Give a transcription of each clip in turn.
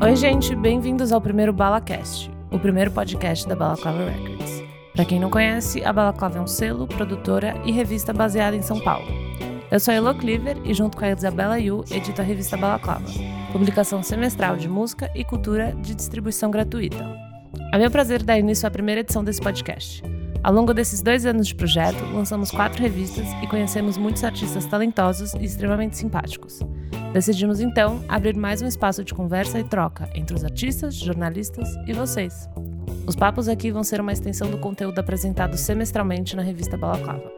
Oi, gente, bem-vindos ao primeiro BalaCast, o primeiro podcast da Balaclava Records. Para quem não conhece, a Balaclava é um selo, produtora e revista baseada em São Paulo. Eu sou a Elo Cleaver e, junto com a Isabela Yu, edito a revista Balaclava, publicação semestral de música e cultura de distribuição gratuita. É meu prazer dar início à primeira edição desse podcast. Ao longo desses dois anos de projeto, lançamos quatro revistas e conhecemos muitos artistas talentosos e extremamente simpáticos. Decidimos então abrir mais um espaço de conversa e troca entre os artistas, jornalistas e vocês. Os papos aqui vão ser uma extensão do conteúdo apresentado semestralmente na revista Balaclava.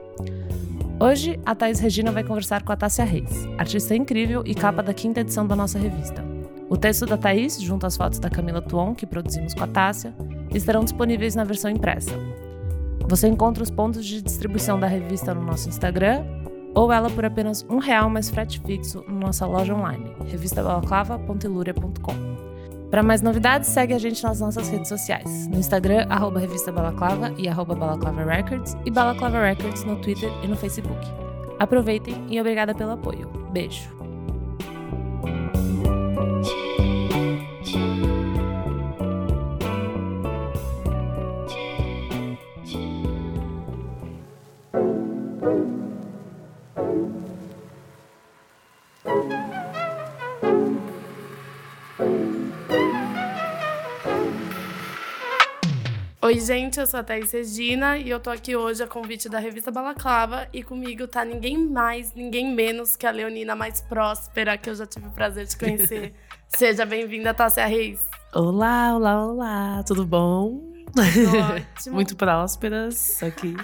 Hoje, a Thais Regina vai conversar com a Tássia Reis, artista incrível e capa da quinta edição da nossa revista. O texto da Thaís, junto às fotos da Camila Tuon, que produzimos com a Tássia, estarão disponíveis na versão impressa. Você encontra os pontos de distribuição da revista no nosso Instagram ou ela por apenas um real mais frete fixo na nossa loja online, revistabalaclava.iluria.com. Para mais novidades, segue a gente nas nossas redes sociais. No Instagram, arroba Revista Balaclava e arroba Balaclava Records e Balaclava Records no Twitter e no Facebook. Aproveitem e obrigada pelo apoio. Beijo! Oi, gente, eu sou a Thaís Regina e eu tô aqui hoje a convite da revista Balaclava e comigo tá ninguém mais, ninguém menos que a Leonina mais próspera que eu já tive o prazer de conhecer. Seja bem-vinda, Tássia Reis. Olá, olá, olá, tudo bom? Ótimo. Muito prósperas aqui.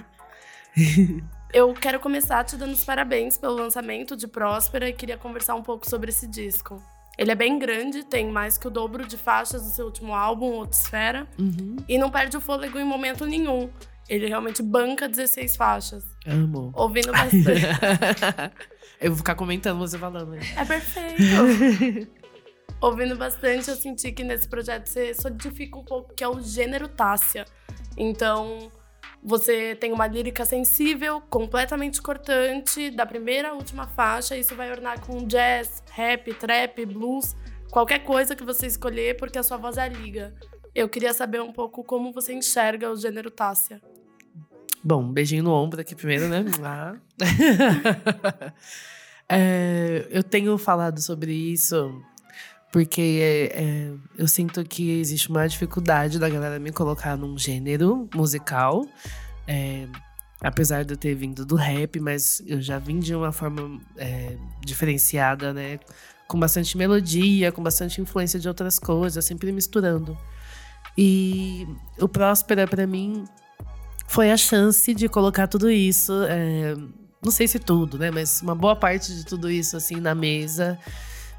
Eu quero começar te dando os parabéns pelo lançamento de Próspera e queria conversar um pouco sobre esse disco. Ele é bem grande, tem mais que o dobro de faixas do seu último álbum, Outsfera, Uhum. e não perde o fôlego em momento nenhum. Ele realmente banca 16 faixas. Amo. Ouvindo bastante. Eu vou ficar comentando você falando. né? é perfeito. Ouvindo bastante, eu senti que nesse projeto você solidifica um pouco que é o gênero Tássia. Então, você tem uma lírica sensível, completamente cortante, da primeira à última faixa, isso vai ornar com jazz, rap, trap, blues, qualquer coisa que você escolher, porque a sua voz é a liga. Eu queria saber um pouco como você enxerga o gênero Tássia. Bom, um beijinho no ombro aqui primeiro, né? Ah. É, eu tenho falado sobre isso porque é, é, eu sinto que existe uma dificuldade da galera me colocar num gênero musical. É, apesar de eu ter vindo do rap, mas eu já vim de uma forma é, diferenciada, né? Com bastante melodia, com bastante influência de outras coisas, sempre misturando. E o Próspera, para mim, foi a chance de colocar tudo isso. é, não sei se tudo, né? Mas uma boa parte de tudo isso, assim, na mesa.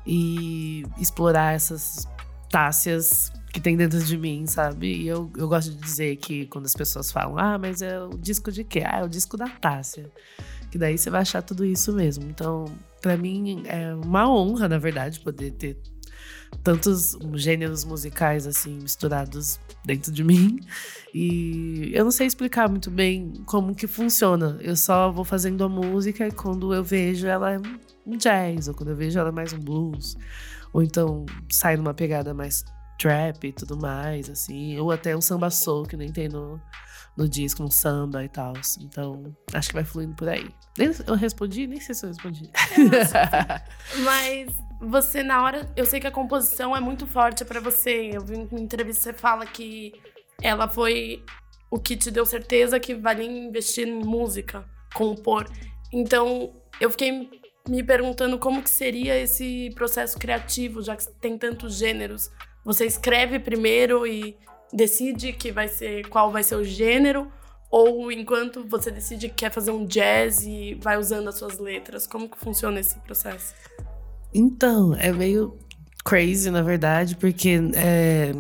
E explorar essas tácias que tem dentro de mim, sabe? E eu, eu gosto de dizer que quando as pessoas falam, ah, mas é o disco de quê? Ah, é o disco da Tássia. Que daí você vai achar tudo isso mesmo. Então, para mim, é uma honra, na verdade, poder ter tantos gêneros musicais assim misturados dentro de mim e eu não sei explicar muito bem como que funciona. Eu só vou fazendo a música e quando eu vejo ela é um jazz ou quando eu vejo ela é mais um blues ou então sai numa pegada mais trap e tudo mais assim ou até um samba soul que nem tem no no disco, um samba e tal. Então, acho que vai fluindo por aí. Eu respondi? Nem sei se eu respondi. Mas você, na hora. Eu sei que a composição é muito forte pra você. Eu vi em entrevista você fala que ela foi o que te deu certeza que valia investir em música, compor. Então, eu fiquei me perguntando como que seria esse processo criativo, já que tem tantos gêneros. Você escreve primeiro e decide que vai ser qual vai ser o gênero, ou enquanto você decide que quer fazer um jazz e vai usando as suas letras? Como que funciona esse processo? Então, é meio crazy, na verdade, porque é,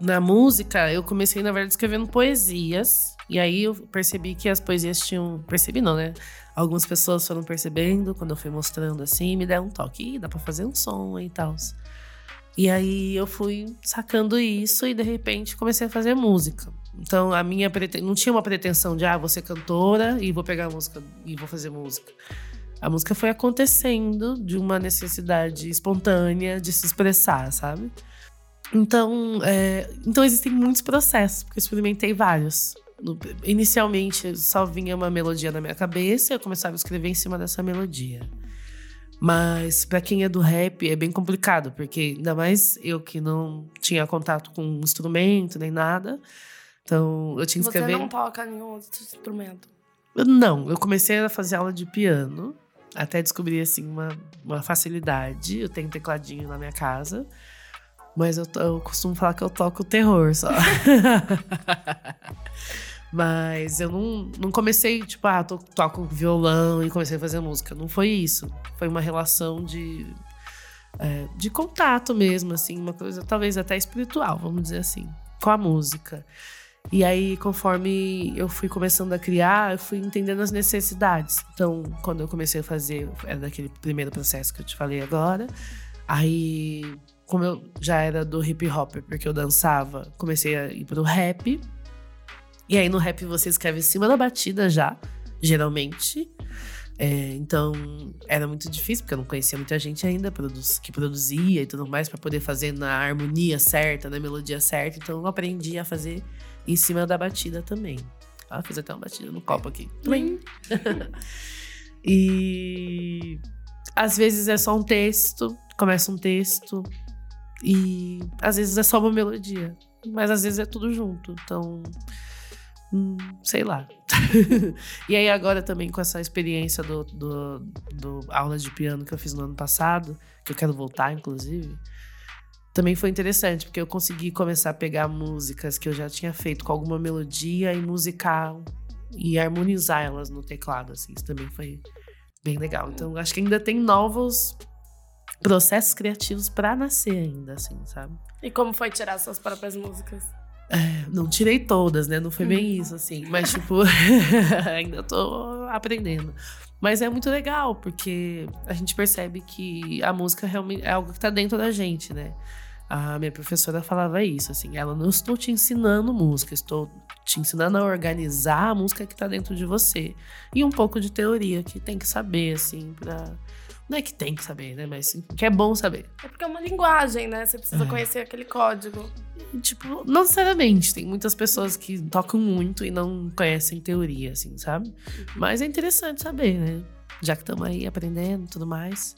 na música eu comecei, na verdade, escrevendo poesias. E aí eu percebi que as poesias tinham. Percebi não, né? Algumas pessoas foram percebendo quando eu fui mostrando assim, me deram um toque. Ih, dá pra fazer um som e tal. E aí eu fui sacando isso e de repente comecei a fazer música. Então a minha preten... não tinha uma pretensão de ah, vou ser cantora e vou pegar a música e vou fazer música. A música foi acontecendo de uma necessidade espontânea de se expressar, sabe? Então, é... então existem muitos processos, porque eu experimentei vários. Inicialmente só vinha uma melodia na minha cabeça e eu começava a escrever em cima dessa melodia. Mas para quem é do rap é bem complicado, porque ainda mais eu que não tinha contato com instrumento nem nada. Então eu tinha que escrever. Você não toca nenhum outro instrumento? Não, eu comecei a fazer aula de piano, até descobri assim uma, uma facilidade. Eu tenho um tecladinho na minha casa, mas eu, eu costumo falar que eu toco terror só. Mas eu não, não comecei, tipo, ah, to, toco violão e comecei a fazer música. Não foi isso. Foi uma relação de, é, de contato mesmo, assim, uma coisa talvez até espiritual, vamos dizer assim, com a música. E aí, conforme eu fui começando a criar, eu fui entendendo as necessidades. Então, quando eu comecei a fazer, era daquele primeiro processo que eu te falei agora. Aí, como eu já era do hip hop, porque eu dançava, comecei a ir pro rap. E aí no rap você escreve em cima da batida já, geralmente. É, então era muito difícil, porque eu não conhecia muita gente ainda que produzia e tudo mais, para poder fazer na harmonia certa, na melodia certa. Então eu aprendi a fazer em cima da batida também. Ah, fiz até uma batida no copo aqui. Hum. e às vezes é só um texto, começa um texto, e às vezes é só uma melodia, mas às vezes é tudo junto. Então Hum, sei lá. e aí agora também com essa experiência do, do, do, aula de piano que eu fiz no ano passado, que eu quero voltar, inclusive, também foi interessante, porque eu consegui começar a pegar músicas que eu já tinha feito com alguma melodia e musicar e harmonizar elas no teclado, assim. Isso também foi bem legal. Então, acho que ainda tem novos processos criativos para nascer ainda, assim, sabe? E como foi tirar suas próprias músicas? É, não tirei todas, né? Não foi bem uhum. isso, assim. Mas, tipo, ainda tô aprendendo. Mas é muito legal, porque a gente percebe que a música realmente é algo que tá dentro da gente, né? A minha professora falava isso, assim. Ela não estou te ensinando música, estou te ensinando a organizar a música que tá dentro de você. E um pouco de teoria que tem que saber, assim, pra. Não é que tem que saber, né? Mas que é bom saber. É porque é uma linguagem, né? Você precisa é. conhecer aquele código. Tipo, não necessariamente. Tem muitas pessoas que tocam muito e não conhecem teoria, assim, sabe? Mas é interessante saber, né? Já que estamos aí aprendendo e tudo mais.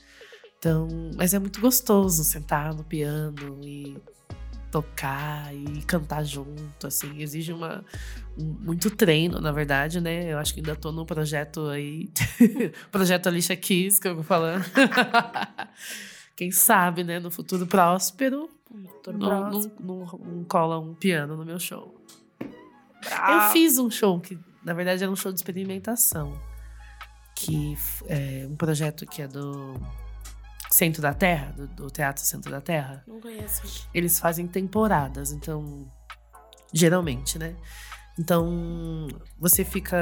Então, mas é muito gostoso sentar no piano e tocar e cantar junto, assim, exige uma, um, muito treino, na verdade, né? Eu acho que ainda tô no projeto aí, projeto Alicia Keys, que eu vou falando. Quem sabe, né, no futuro próspero, não, não, não, não, cola um piano no meu show. Eu fiz um show que, na verdade, era um show de experimentação. Que é um projeto que é do Centro da Terra, do, do Teatro Centro da Terra. Não conheço. Eles fazem temporadas, então. Geralmente, né? Então, você fica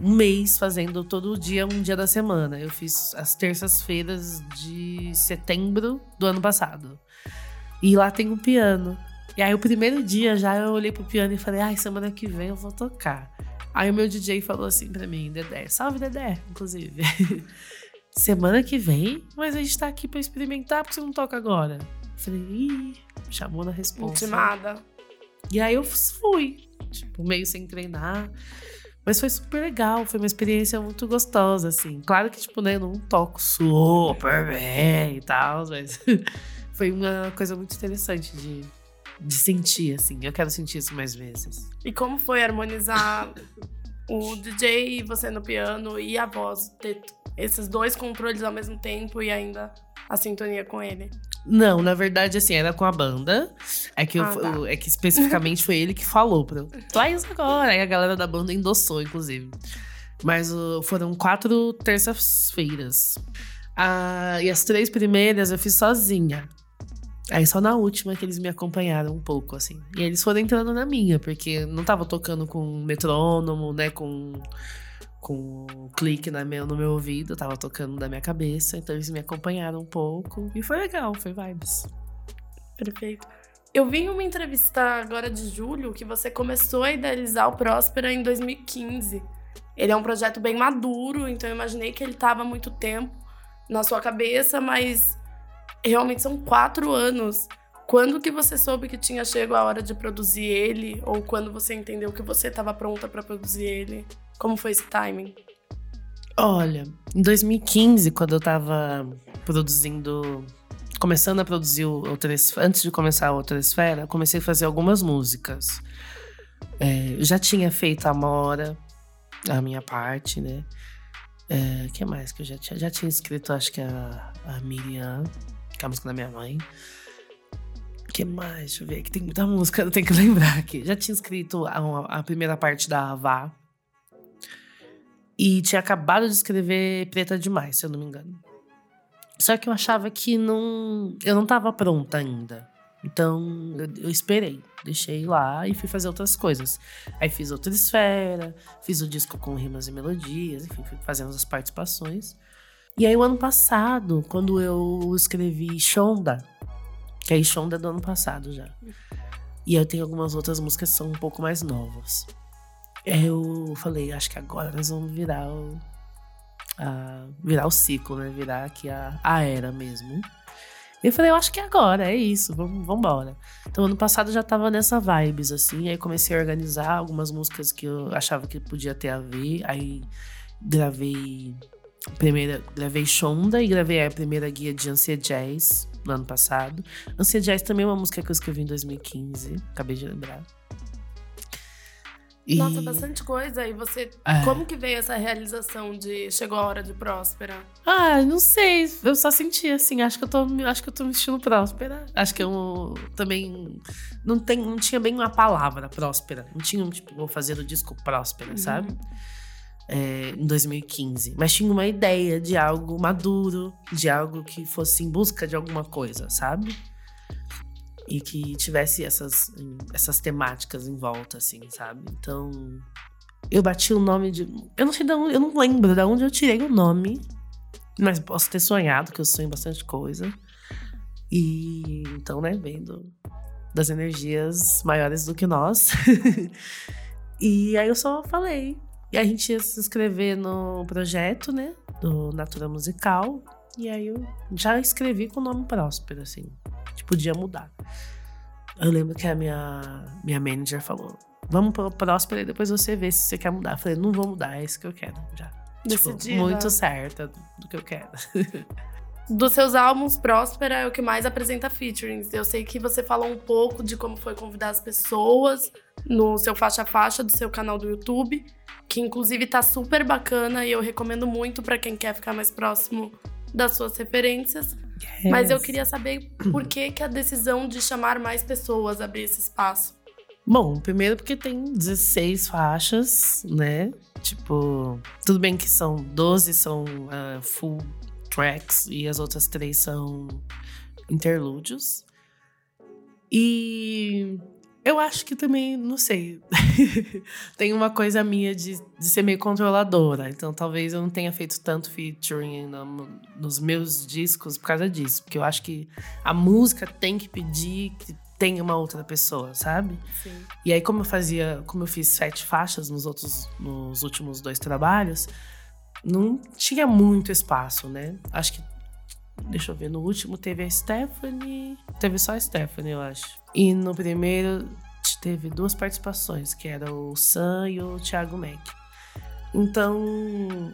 um mês fazendo todo dia, um dia da semana. Eu fiz as terças-feiras de setembro do ano passado. E lá tem um piano. E aí, o primeiro dia já eu olhei pro piano e falei, ai, semana que vem eu vou tocar. Aí o meu DJ falou assim pra mim, Dedé, salve Dedé, inclusive. semana que vem, mas a gente tá aqui pra experimentar, porque você não toca agora. Eu falei, ih, chamou na resposta. Intimada. E aí eu fui, tipo, meio sem treinar. Mas foi super legal, foi uma experiência muito gostosa, assim. Claro que, tipo, né, eu não toco super bem e tal, mas foi uma coisa muito interessante de, de sentir, assim. Eu quero sentir isso mais vezes. E como foi harmonizar o DJ e você no piano e a voz? Ter esses dois controles ao mesmo tempo e ainda a sintonia com ele? Não, na verdade, assim, era com a banda. É que, ah, eu, tá. é que especificamente foi ele que falou pra eu. Faz agora. Aí a galera da banda endossou, inclusive. Mas uh, foram quatro terças-feiras. Ah, e as três primeiras eu fiz sozinha. Aí só na última que eles me acompanharam um pouco, assim. E eles foram entrando na minha, porque não tava tocando com metrônomo, né? Com, com clique na meu, no meu ouvido, tava tocando da minha cabeça. Então eles me acompanharam um pouco. E foi legal, foi vibes. Perfeito. Eu vi uma entrevista agora de julho que você começou a idealizar o Próspera em 2015. Ele é um projeto bem maduro, então eu imaginei que ele estava há muito tempo na sua cabeça, mas realmente são quatro anos. Quando que você soube que tinha chegado a hora de produzir ele? Ou quando você entendeu que você estava pronta para produzir ele? Como foi esse timing? Olha, em 2015, quando eu tava produzindo. Começando a produzir o Outra antes de começar a Outra Esfera, comecei a fazer algumas músicas. É, já tinha feito a Mora, a minha parte, né? É, que mais que eu já tinha? Já tinha escrito, acho que a, a Miriam, que é a música da minha mãe. Que mais? Deixa eu ver, que tem muita música, eu tenho que lembrar aqui. Já tinha escrito a, a primeira parte da Vá. E tinha acabado de escrever Preta Demais, se eu não me engano. Só que eu achava que não, eu não estava pronta ainda. Então eu, eu, esperei, deixei lá e fui fazer outras coisas. Aí fiz outra esfera, fiz o disco com rimas e melodias, enfim, fui fazendo as participações. E aí o ano passado, quando eu escrevi Shonda, que é do ano passado já. E eu tenho algumas outras músicas que são um pouco mais novas. Eu falei, acho que agora nós vamos virar o. A, virar o ciclo, né? Virar aqui a, a era mesmo. E eu falei, eu acho que é agora, é isso, vamos embora. Então, ano passado já tava nessa vibes, assim. Aí comecei a organizar algumas músicas que eu achava que podia ter a ver. Aí gravei. Primeira, gravei Shonda e gravei a primeira guia de Ansia Jazz no ano passado. Ansia Jazz também é uma música que eu escrevi em 2015, acabei de lembrar. E... Nossa, bastante coisa. E você. É. Como que veio essa realização de chegou a hora de próspera? Ah, não sei. Eu só senti assim. Acho que eu tô, acho que eu tô me sentindo próspera. Acho que eu também. Não, tem, não tinha bem uma palavra próspera. Não tinha, tipo, vou fazer o disco próspera, uhum. sabe? É, em 2015. Mas tinha uma ideia de algo maduro, de algo que fosse em busca de alguma coisa, sabe? e que tivesse essas, essas temáticas em volta, assim, sabe? Então, eu bati o nome de. Eu não sei de onde, eu não lembro de onde eu tirei o nome, mas posso ter sonhado, que eu sonho bastante coisa. E então, né, vendo das energias maiores do que nós. e aí eu só falei. E a gente ia se inscrever no projeto, né, do Natura Musical. E aí eu já escrevi com o nome Próspero, assim que podia mudar. Eu lembro que a minha, minha manager falou: vamos pro Próspera e depois você vê se você quer mudar. Eu falei: não vou mudar, é isso que eu quero já. Tipo, muito certa do que eu quero. Dos seus álbuns, Próspera é o que mais apresenta featurings. Eu sei que você falou um pouco de como foi convidar as pessoas no seu faixa faixa do seu canal do YouTube, que inclusive tá super bacana e eu recomendo muito para quem quer ficar mais próximo das suas referências. Yes. Mas eu queria saber por que, que a decisão de chamar mais pessoas abrir esse espaço. Bom, primeiro porque tem 16 faixas, né? Tipo, tudo bem que são 12 são uh, full tracks e as outras três são interlúdios. E eu acho que também, não sei. tem uma coisa minha de, de ser meio controladora. Então talvez eu não tenha feito tanto featuring no, nos meus discos por causa disso. Porque eu acho que a música tem que pedir que tenha uma outra pessoa, sabe? Sim. E aí, como eu fazia, como eu fiz sete faixas nos outros, nos últimos dois trabalhos, não tinha muito espaço, né? Acho que Deixa eu ver, no último teve a Stephanie. Teve só a Stephanie, eu acho. E no primeiro teve duas participações, que era o Sam e o Thiago Mac. Então,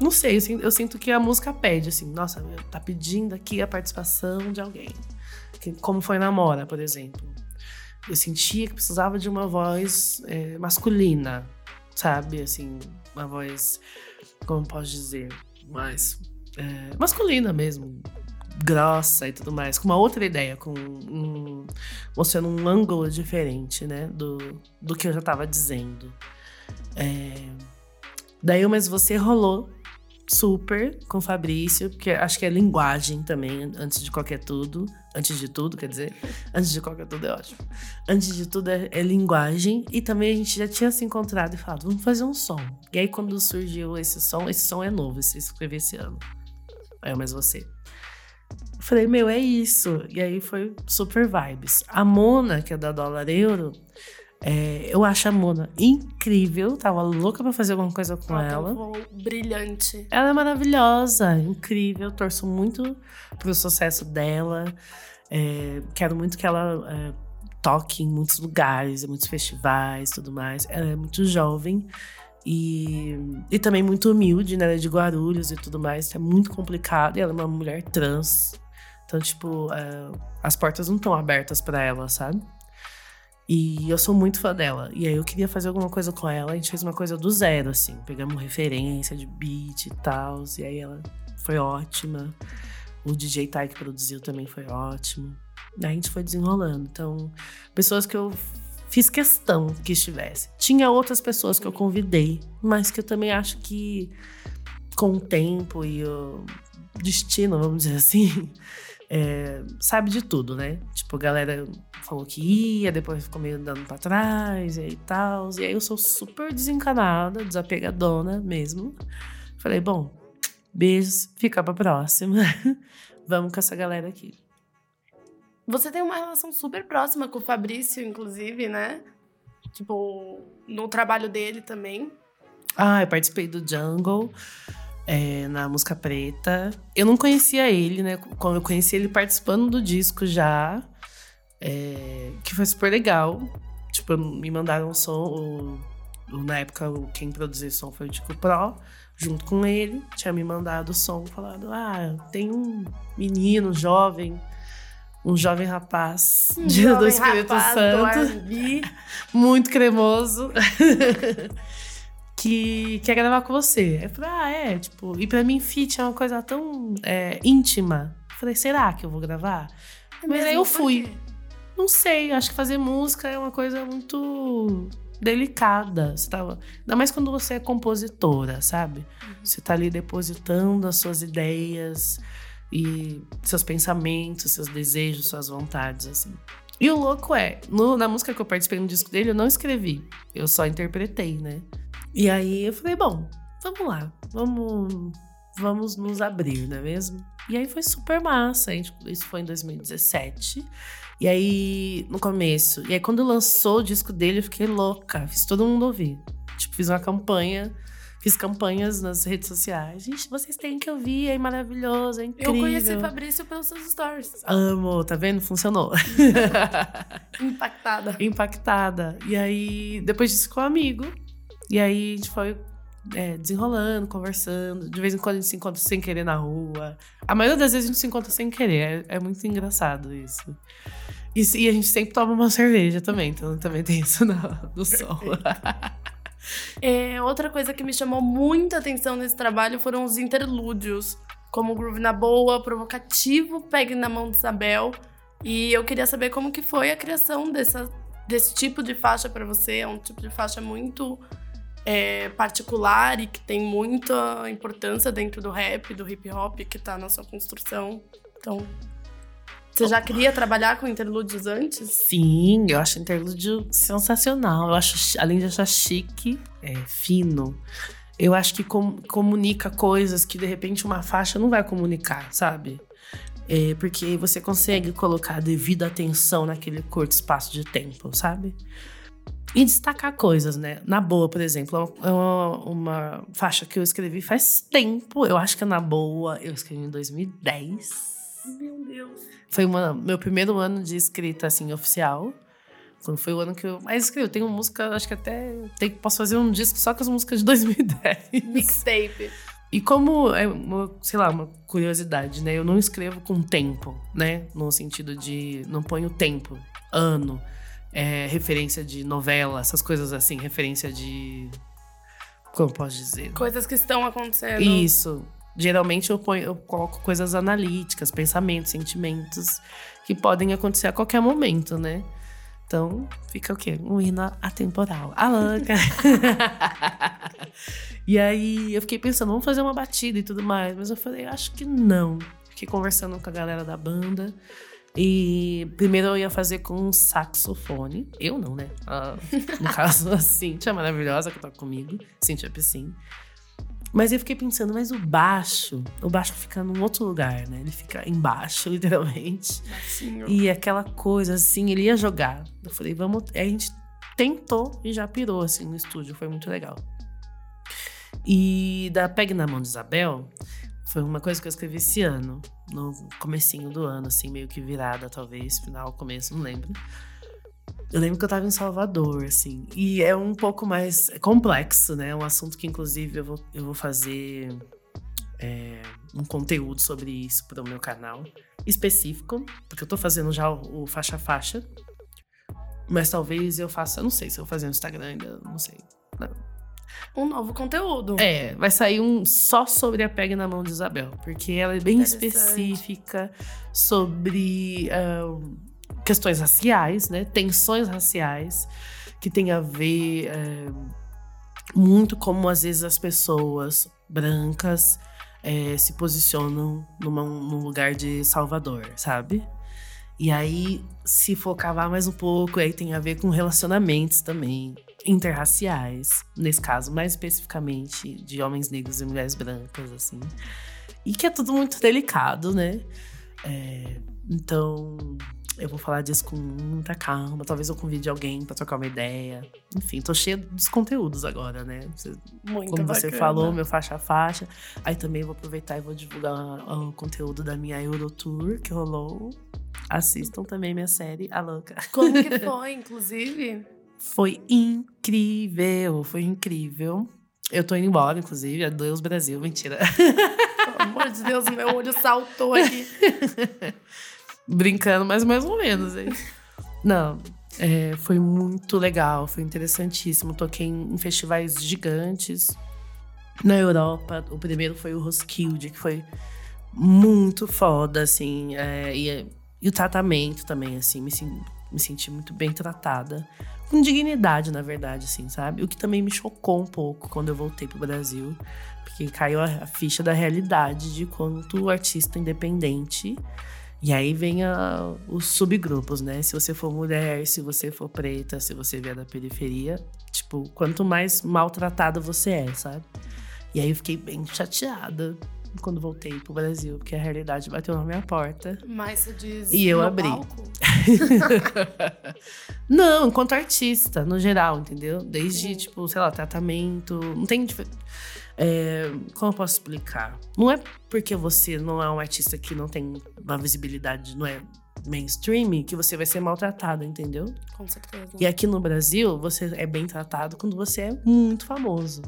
não sei, eu sinto que a música pede, assim, nossa, tá pedindo aqui a participação de alguém. Como foi na Mora, por exemplo. Eu sentia que precisava de uma voz é, masculina, sabe? Assim, uma voz, como posso dizer, mais é, masculina mesmo, grossa e tudo mais, com uma outra ideia, com um, mostrando um ângulo diferente, né, do, do que eu já estava dizendo. É, daí, mas você rolou super com o Fabrício, porque acho que é linguagem também, antes de qualquer tudo. Antes de tudo, quer dizer, antes de qualquer tudo é ótimo. Antes de tudo é, é linguagem. E também a gente já tinha se encontrado e falado, vamos fazer um som. E aí, quando surgiu esse som, esse som é novo, esse escrevi esse ano. Aí, mas você. Falei, meu, é isso. E aí foi super vibes. A Mona, que é da Dólar Euro, é, eu acho a Mona incrível. Tava louca pra fazer alguma coisa com Ela ela. tem um voo brilhante. Ela é maravilhosa, incrível. Torço muito pro sucesso dela. É, quero muito que ela é, toque em muitos lugares, em muitos festivais tudo mais. Ela é muito jovem e, e também muito humilde, né? Ela é de Guarulhos e tudo mais. É muito complicado. E ela é uma mulher trans. Então, tipo, é, as portas não estão abertas pra ela, sabe? E eu sou muito fã dela. E aí eu queria fazer alguma coisa com ela. A gente fez uma coisa do zero, assim. Pegamos referência de beat e tal. E aí ela foi ótima. O DJ Tai que produziu também foi ótimo. A gente foi desenrolando. Então, pessoas que eu fiz questão que estivesse. Tinha outras pessoas que eu convidei, mas que eu também acho que com o tempo e o destino, vamos dizer assim, é, sabe de tudo, né? Tipo, a galera falou que ia, depois ficou meio andando pra trás e tal. E aí eu sou super desencanada, desapegadona mesmo. Falei, bom, beijos, fica pra próxima. Vamos com essa galera aqui. Você tem uma relação super próxima com o Fabrício, inclusive, né? Tipo, no trabalho dele também. Ah, eu participei do Jungle. É, na música preta. Eu não conhecia ele, né? Quando eu conheci ele participando do disco já. é, que foi super legal. Tipo, me mandaram um som. o- o- na época, o- quem produziu o som foi o Tico Pro, junto com ele. Tinha me mandado o som, falado: Ah, tem um menino jovem, um jovem rapaz de- do Jovem Espírito rapaz do Santo R&B. muito cremoso. que quer gravar com você. Eu falei, ah, é, tipo, e pra mim feat é uma coisa tão é, íntima. Eu falei, será que eu vou gravar? É Mas aí eu fui. Não sei, acho que fazer música é uma coisa muito delicada. Você tava, ainda mais quando você é compositora, sabe? Você tá ali depositando as suas ideias e seus pensamentos, seus desejos, suas vontades, assim. E o louco é, no- na música que eu participei no disco dele, eu não escrevi. Eu só interpretei, né? E aí eu falei, bom, vamos lá, vamos, vamos nos abrir, não é mesmo? E aí foi super massa. gente- isso foi em 2017. E aí, no começo. E aí, quando lançou o disco dele, eu fiquei louca. Fiz todo mundo ouvir. Tipo, fiz uma campanha. Fiz campanhas nas redes sociais. Gente, vocês têm que ouvir, é maravilhoso, é incrível. Eu conheci Fabrício pelos seus stories. Amo, tá vendo? Funcionou. Impactada. Impactada. E aí, depois disso, ficou amigo. E aí, a gente foi é, desenrolando, conversando. De vez em quando a gente se encontra sem querer na rua. A maioria das vezes a gente se encontra sem querer. É, é muito engraçado isso. E, e a gente sempre toma uma cerveja também. Então também tem isso no, no som. É, outra coisa que me chamou muita atenção nesse trabalho foram os interlúdios, como Groove na Boa, Provocativo, Pegue na Mão de Isabel. E eu queria saber como que foi a criação dessa, desse tipo de faixa pra você. É um tipo de faixa muito é, particular e que tem muita importância dentro do rap, do hip hop, que tá na sua construção. Então, você já queria trabalhar com interlúdios antes? Sim, eu acho interlúdio sensacional. Eu acho, além de achar chique, é fino. Eu acho que com- comunica coisas que de repente uma faixa não vai comunicar, sabe? É, porque você consegue colocar devida atenção naquele curto espaço de tempo, sabe? E destacar coisas, né? Na boa, por exemplo, é uma, uma faixa que eu escrevi faz tempo. Eu acho que é na boa. Eu escrevi em 2010. Meu Deus. Foi uma- meu primeiro ano de escrita, assim, oficial. Quando foi o ano que eu mais escrevi. Eu tenho música, acho que até tem, posso fazer um disco só com as músicas de 2010. Mixtape. E como, é uma, sei lá, uma curiosidade, né? Eu não escrevo com tempo, né? No sentido de não ponho tempo, ano, é, referência de novela, essas coisas assim, referência de. Como eu posso dizer? Coisas que estão acontecendo. Isso. Geralmente eu, ponho, eu coloco coisas analíticas, pensamentos, sentimentos que podem acontecer a qualquer momento, né? Então, fica o quê? Um hino atemporal. A louca! e aí eu fiquei pensando, vamos fazer uma batida e tudo mais. Mas eu falei, acho que não. Fiquei conversando com a galera da banda. E primeiro eu ia fazer com um saxofone. Eu não, né? Ah, no caso, a Cintia maravilhosa que tá comigo. Cintia Piscin. Mas eu fiquei pensando, mas o baixo, o baixo fica num outro lugar, né? Ele fica embaixo, literalmente. Baixinho. E aquela coisa assim, ele ia jogar. Eu falei, vamos. Aí a gente tentou e já pirou assim no estúdio, foi muito legal. E da Pegue na Mão de Isabel, foi uma coisa que eu escrevi esse ano, no comecinho do ano, assim, meio que virada, talvez, final, começo, não lembro. Eu lembro que eu tava em Salvador, assim, e é um pouco mais complexo, né? É um assunto que, inclusive, eu vou, eu vou fazer é, um conteúdo sobre isso para o meu canal específico, porque eu tô fazendo já o, o faixa faixa, mas talvez eu faça, eu não sei se eu vou fazer no Instagram ainda, não sei. Não. Um novo conteúdo. É, vai sair um só sobre a Pegue na Mão de Isabel, porque ela é bem específica sobre ah, questões raciais, né? Tensões raciais, que tem a ver eh, muito como às vezes as pessoas brancas eh, se posicionam numa, num lugar de salvador, sabe? E aí se for cavar mais um pouco, aí tem a ver com relacionamentos também interraciais, nesse caso, mais especificamente de homens negros e mulheres brancas, assim. E que é tudo muito delicado, né? É, então, eu vou falar disso com muita calma. Talvez eu convide alguém pra trocar uma ideia. Enfim, tô cheia dos conteúdos agora, né? Você- Muito como você bacana. falou, meu faixa a faixa. Aí também vou aproveitar e vou divulgar o conteúdo da minha Eurotour que rolou. Assistam também minha série, A Louca. Como que foi, inclusive? Foi incrível, foi incrível. Eu tô indo embora, inclusive. Adeus, Brasil. Mentira. Pelo amor de Deus, meu olho saltou aqui. Brincando, mas mais ou menos, hein? Não, é, foi muito legal, foi interessantíssimo. Toquei em, em festivais gigantes na Europa. O primeiro foi o Roskilde, que foi muito foda, assim. é, e, e o tratamento também, assim, me, sen- me senti muito bem tratada. Com dignidade, na verdade, assim, sabe? O que também me chocou um pouco quando eu voltei pro Brasil. Porque caiu a, ficha da realidade de quanto o artista independente e aí vem a- os subgrupos, né? Se você for mulher, se você for preta, se você vier da periferia, tipo, quanto mais maltratada você é, sabe? E aí eu fiquei bem chateada quando voltei pro Brasil, porque a realidade bateu na minha porta. Mas você diz. E eu abri. Não, enquanto artista, no geral, entendeu? Desde, Sim. tipo, sei lá, tratamento. Não tem. É, como eu posso explicar? Não é porque você não é um artista que não tem uma visibilidade, não é mainstream, que você vai ser maltratado, entendeu? Com certeza. E aqui no Brasil, você é bem tratado quando você é muito famoso,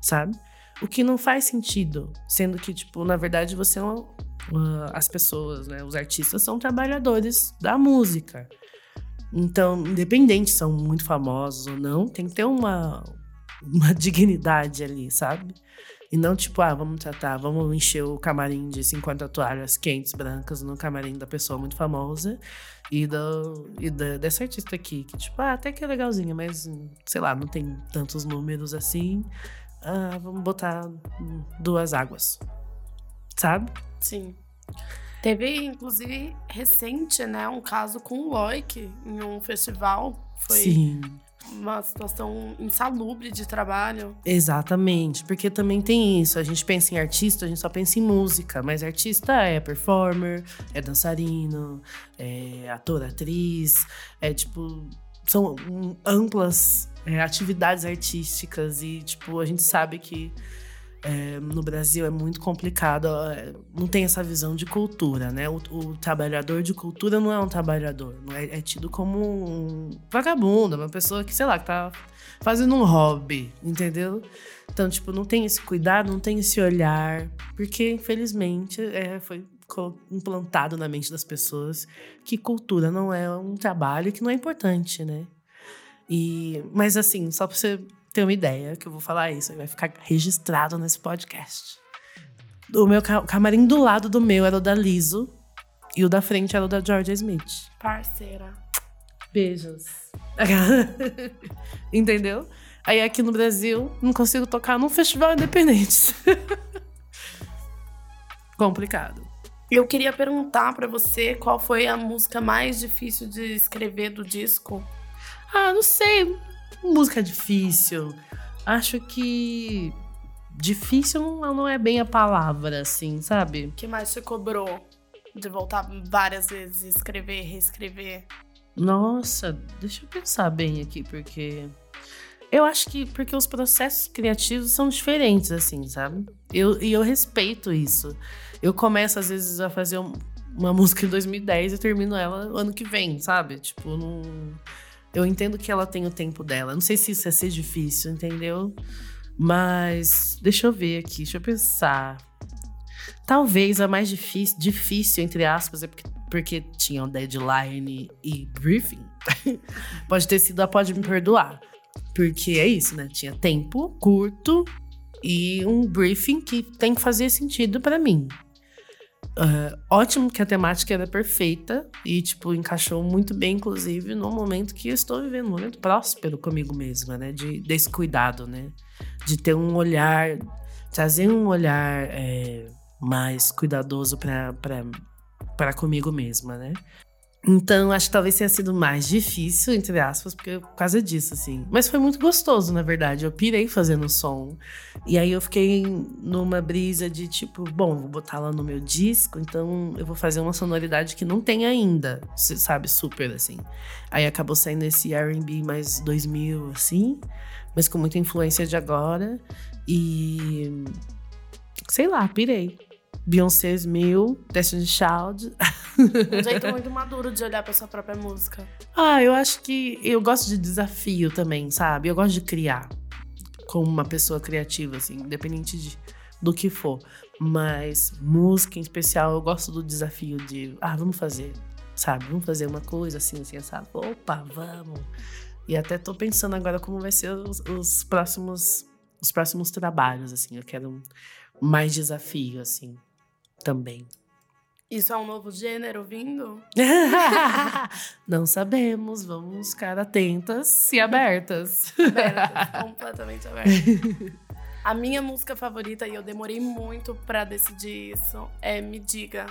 sabe? O que não faz sentido, sendo que, tipo, na verdade, você não. ah, as pessoas, né? Os artistas são trabalhadores da música. Então, independente se são muito famosos ou não, tem que ter uma, uma dignidade ali, sabe? E não tipo, ah, vamos tratar, vamos encher o camarim de 50 toalhas quentes brancas no camarim da pessoa muito famosa e, do, e da, dessa artista aqui, que tipo, ah, até que é legalzinha, mas sei lá, não tem tantos números assim. Ah, vamos botar duas águas. Sabe? Sim. Teve, inclusive, recente, né, um caso com o Loic em um festival. Foi Sim. uma situação insalubre de trabalho. Exatamente, porque também tem isso. A gente pensa em artista, a gente só pensa em música, mas artista é performer, é dançarino, é ator, atriz, é tipo. São hum, amplas é, atividades artísticas e, tipo, a gente sabe que é, no Brasil é muito complicado, é, não tem essa visão de cultura, né? O, o trabalhador de cultura não é um trabalhador, é, é tido como um vagabundo, uma pessoa que, sei lá, que tá fazendo um hobby, entendeu? Então, tipo, não tem esse cuidado, não tem esse olhar, porque, infelizmente, é, foi implantado na mente das pessoas que cultura não é um trabalho que não é importante, né? E, mas assim, só pra você ter uma ideia, que eu vou falar isso, vai ficar registrado nesse podcast. O meu o camarim do lado do meu era o da Liso e o da frente era o da Georgia Smith. Parceira. Beijos. Entendeu? Aí aqui no Brasil, não consigo tocar num festival independente. Complicado. Eu queria perguntar pra você qual foi a música mais difícil de escrever do disco. Ah, não sei. Música difícil. Acho que difícil não, não é bem a palavra, assim, sabe? O que mais te cobrou de voltar várias vezes, escrever, reescrever? Nossa, deixa eu pensar bem aqui, porque. Eu acho que porque os processos criativos são diferentes, assim, sabe? Eu, e eu respeito isso. Eu começo, às vezes, a fazer um, uma música em 2010 e termino ela ano que vem, sabe? Tipo, não. Eu entendo que ela tem o tempo dela. Não sei se isso ia ser difícil, entendeu? Mas deixa eu ver aqui, deixa eu pensar. Talvez a mais difícil, difícil entre aspas, é porque, porque tinha um deadline e briefing. Pode ter sido a Pode Me Perdoar. Porque é isso, né? Tinha tempo curto e um briefing que tem que fazer sentido para mim. Uh, ótimo que a temática era perfeita e, tipo, encaixou muito bem, inclusive, no momento que eu estou vivendo, um momento próspero comigo mesma, né? De, desse cuidado, né? De ter um olhar, trazer um olhar é, mais cuidadoso para comigo mesma, né? Então, acho que talvez tenha sido mais difícil, entre aspas, porque por causa disso, assim. Mas foi muito gostoso, na verdade. Eu pirei fazendo som. E aí eu fiquei numa brisa de tipo, bom, vou botar lá no meu disco, então eu vou fazer uma sonoridade que não tem ainda, sabe? Super, assim. Aí acabou saindo esse RB mais 2000, assim, mas com muita influência de agora. E. Sei lá, pirei. Beyoncé mil, Destiny Child. Um jeito muito maduro de olhar pra sua própria música. Ah, eu acho que eu gosto de desafio também, sabe? Eu gosto de criar como uma pessoa criativa, assim, independente de, do que for. Mas música em especial, eu gosto do desafio de, ah, vamos fazer, sabe? Vamos fazer uma coisa assim, assim, sabe? Opa, vamos. E até tô pensando agora como vai ser os, os próximos os próximos trabalhos, assim. Eu quero mais desafio, assim também. Isso é um novo gênero vindo? Não sabemos, vamos ficar atentas e abertas. abertas completamente abertas. A minha música favorita, e eu demorei muito para decidir isso, é Me Diga.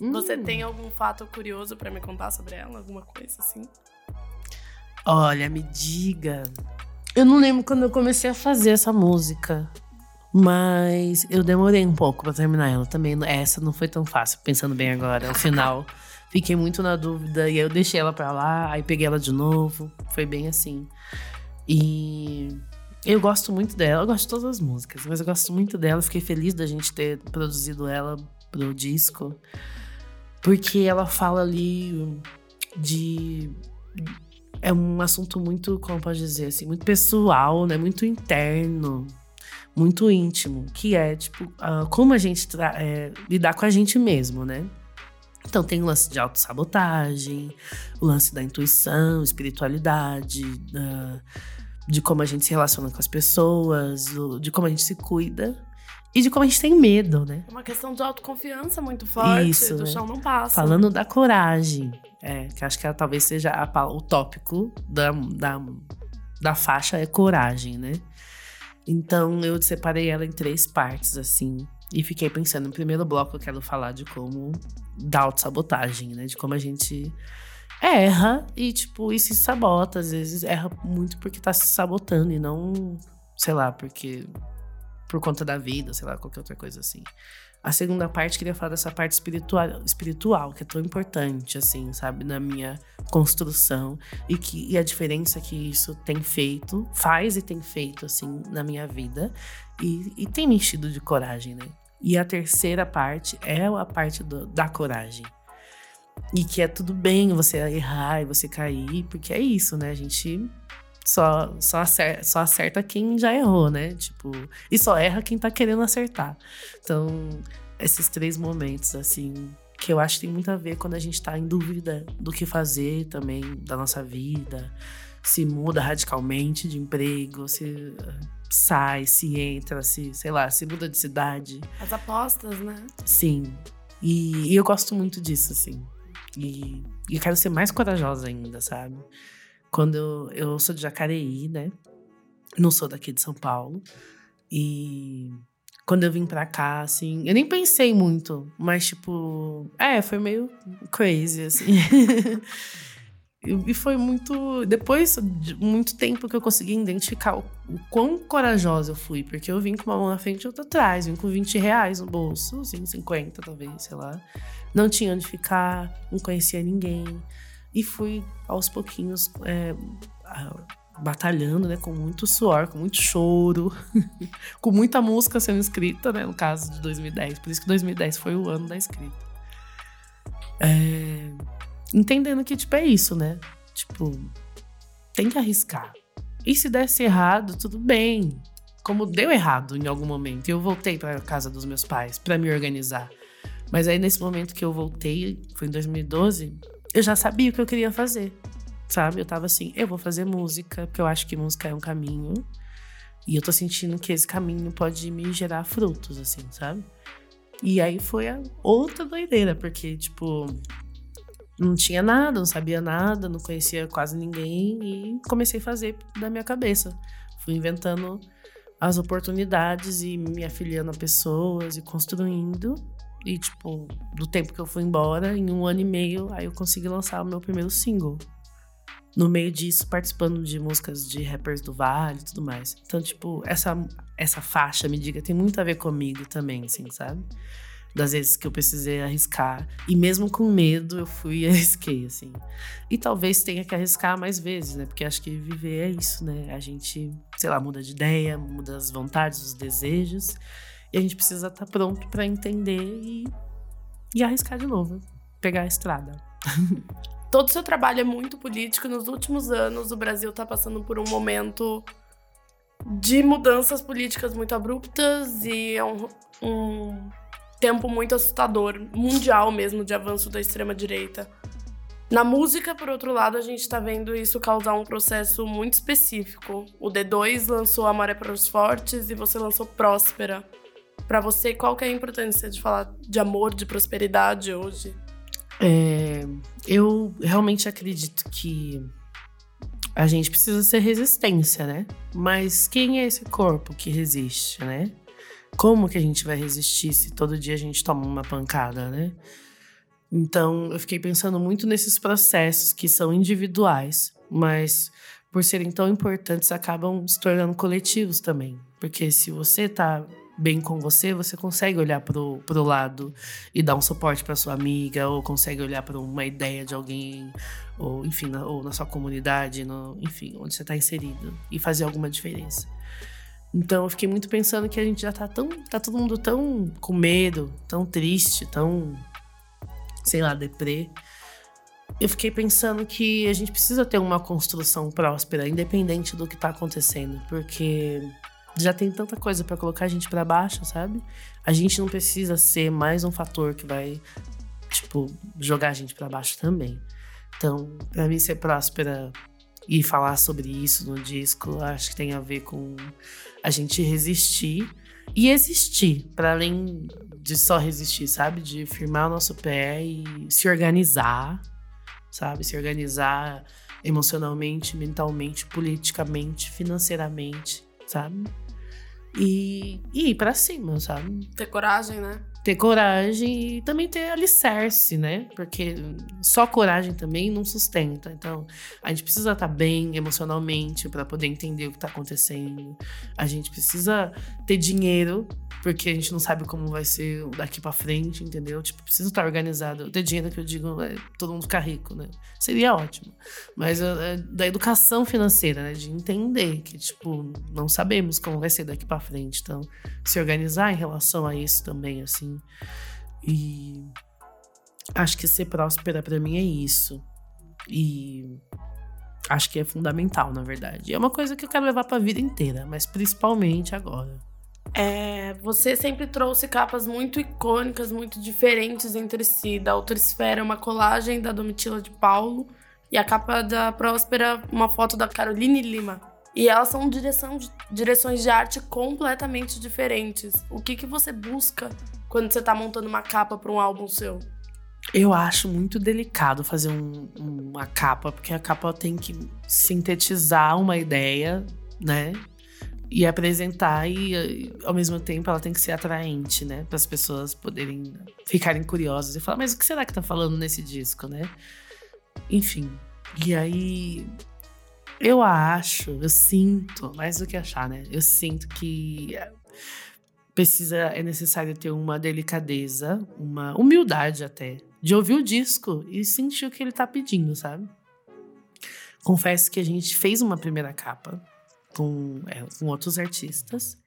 Hum. Você tem algum fato curioso para me contar sobre ela? Alguma coisa assim? Olha, me diga. Eu não lembro quando eu comecei a fazer essa música. Mas eu demorei um pouco para terminar ela também. Essa não foi tão fácil, pensando bem agora. No final, fiquei muito na dúvida. E aí eu deixei ela pra lá, aí peguei ela de novo. Foi bem assim. E eu gosto muito dela. Eu gosto de todas as músicas, mas eu gosto muito dela. Fiquei feliz da gente ter produzido ela pro disco. Porque ela fala ali de é um assunto muito, como pode dizer assim, muito pessoal, né? Muito interno muito íntimo, que é, tipo, uh, como a gente é, lidar com a gente mesmo, né? Então tem o lance de autossabotagem, o lance da intuição, espiritualidade, uh, de como a gente se relaciona com as pessoas, de como a gente se cuida e de como a gente tem medo, né? É uma questão de autoconfiança muito forte, Isso, do né? chão não passa. Falando da coragem, é, que acho que ela talvez seja a, o tópico da, da, da faixa é coragem, né? Então eu separei ela em três partes, assim. E fiquei pensando, no primeiro bloco eu quero falar de como da autossabotagem, né? De como a gente erra e, tipo, e se sabota. Às vezes erra muito porque tá se sabotando e não, sei lá, porque. por conta da vida, sei lá, qualquer outra coisa assim. A segunda parte, queria falar dessa parte espiritual, espiritual, que é tão importante, assim, sabe, na minha construção e, que, e a diferença que isso tem feito, faz e tem feito, assim, na minha vida e, e tem me enchido de coragem, né? E a terceira parte é a parte do, da coragem. E que é tudo bem você errar e você cair, porque é isso, né? A gente só, só, acerta, só acerta quem já errou, né? Tipo, e só erra quem tá querendo acertar. Então, esses três momentos, assim, que eu acho que tem muito a ver quando a gente tá em dúvida do que fazer também da nossa vida, se muda radicalmente de emprego, se sai, se entra, se, sei lá, se muda de cidade. As apostas, né? Sim. E, e eu gosto muito disso, assim. E, e eu quero ser mais corajosa ainda, sabe? Quando eu, sou de Jacareí, né? Não sou daqui de São Paulo. E quando eu vim pra cá, assim, eu nem pensei muito, mas tipo, é, foi meio crazy, assim. e foi muito. Depois de muito tempo que eu consegui identificar o, o quão corajosa eu fui. Porque eu vim com uma mão na frente e outra atrás. Vim com 20 reais no bolso, assim, 50 talvez, sei lá. Não tinha onde ficar, não conhecia ninguém. E fui aos pouquinhos é, batalhando, né? Com muito suor, com muito choro, com muita música sendo escrita, né? No caso de 2010. Por isso que 2010 foi o ano da escrita. É entendendo que, tipo, é isso, né? Tipo, tem que arriscar. E se desse errado, tudo bem. Como deu errado em algum momento, eu voltei para casa dos meus pais para me organizar. Mas aí nesse momento que eu voltei, foi em 2012, eu já sabia o que eu queria fazer. Sabe? Eu tava assim, eu vou fazer música, porque eu acho que música é um caminho. E eu tô sentindo que esse caminho pode me gerar frutos, assim, sabe? E aí foi a outra doideira, porque, tipo, não tinha nada, não sabia nada, não conhecia quase ninguém e comecei a fazer da minha cabeça. Fui inventando as oportunidades e me afiliando a pessoas e construindo. E, tipo, do tempo que eu fui embora, em um ano e meio, aí eu consegui lançar o meu primeiro single. No meio disso, participando de músicas de rappers do Vale e tudo mais. Então, tipo, essa, essa faixa, me diga, tem muito a ver comigo também, assim, sabe? das vezes que eu precisei arriscar. E mesmo com medo, eu fui e arrisquei, assim. E talvez tenha que arriscar mais vezes, né? Porque acho que viver é isso, né? A gente, sei lá, muda de ideia, muda as vontades, os desejos. E a gente precisa estar tá pronto para entender e, e arriscar de novo. Pegar a estrada. Todo o seu trabalho é muito político. Nos últimos anos, o Brasil está passando por um momento de mudanças políticas muito abruptas e é um, um tempo muito assustador, mundial mesmo, de avanço da extrema-direita. Na música, por outro lado, a gente está vendo isso causar um processo muito específico. O D2 lançou Amor é para os Fortes e você lançou Próspera. Para você, qual que é a importância de falar de amor, de prosperidade hoje? É, eu realmente acredito que a gente precisa ser resistência, né? Mas quem é esse corpo que resiste, né? como que a gente vai resistir se todo dia a gente toma uma pancada, né? Então, eu fiquei pensando muito nesses processos que são individuais, mas por serem tão importantes, acabam se tornando coletivos também. Porque se você tá bem com você, você consegue olhar pro, pro lado e dar um suporte para sua amiga, ou consegue olhar para uma ideia de alguém, ou enfim, na, ou na sua comunidade, no, enfim, onde você está inserido, e fazer alguma diferença. Então eu fiquei muito pensando que a gente já tá tão. tá todo mundo tão com medo, tão triste, tão. sei lá, deprê. Eu fiquei pensando que a gente precisa ter uma construção próspera, independente do que tá acontecendo, porque já tem tanta coisa para colocar a gente para baixo, sabe? A gente não precisa ser mais um fator que vai, tipo, jogar a gente para baixo também. Então, para mim ser próspera e falar sobre isso no disco, acho que tem a ver com a gente resistir e existir, para além de só resistir, sabe? De firmar o nosso pé e se organizar, sabe? Se organizar emocionalmente, mentalmente, politicamente, financeiramente, sabe? E, e ir pra cima, sabe? Ter coragem, né? Ter coragem e também ter alicerce, né? Porque só coragem também não sustenta. Então, a gente precisa estar bem emocionalmente para poder entender o que está acontecendo. A gente precisa ter dinheiro, porque a gente não sabe como vai ser daqui para frente, entendeu? Tipo, precisa estar organizado. Ter dinheiro que eu digo é todo mundo ficar rico, né? Seria ótimo. Mas é, da educação financeira, né? De entender que, tipo, não sabemos como vai ser daqui para frente. Então, se organizar em relação a isso também, assim e acho que ser próspera para mim é isso. E acho que é fundamental, na verdade. É uma coisa que eu quero levar para a vida inteira, mas principalmente agora. É, você sempre trouxe capas muito icônicas, muito diferentes entre si. Da Autosfera, uma colagem da Domitila de Paulo. E a capa da Próspera, uma foto da Caroline Lima. E elas são direção, direções de arte completamente diferentes. O que, que você busca quando você tá montando uma capa para um álbum seu? Eu acho muito delicado fazer um, uma capa, porque a capa tem que sintetizar uma ideia, né? E apresentar, e ao mesmo tempo ela tem que ser atraente, né? Para as pessoas poderem ficarem curiosas e falar: mas o que será que tá falando nesse disco, né? Enfim, E aí, eu acho, eu sinto, mais do que achar, né? Eu sinto que precisa, é necessário ter uma delicadeza, uma humildade até, de ouvir o disco e sentir o que ele tá pedindo, sabe? Confesso que a gente fez uma primeira capa com, é, com outros artistas.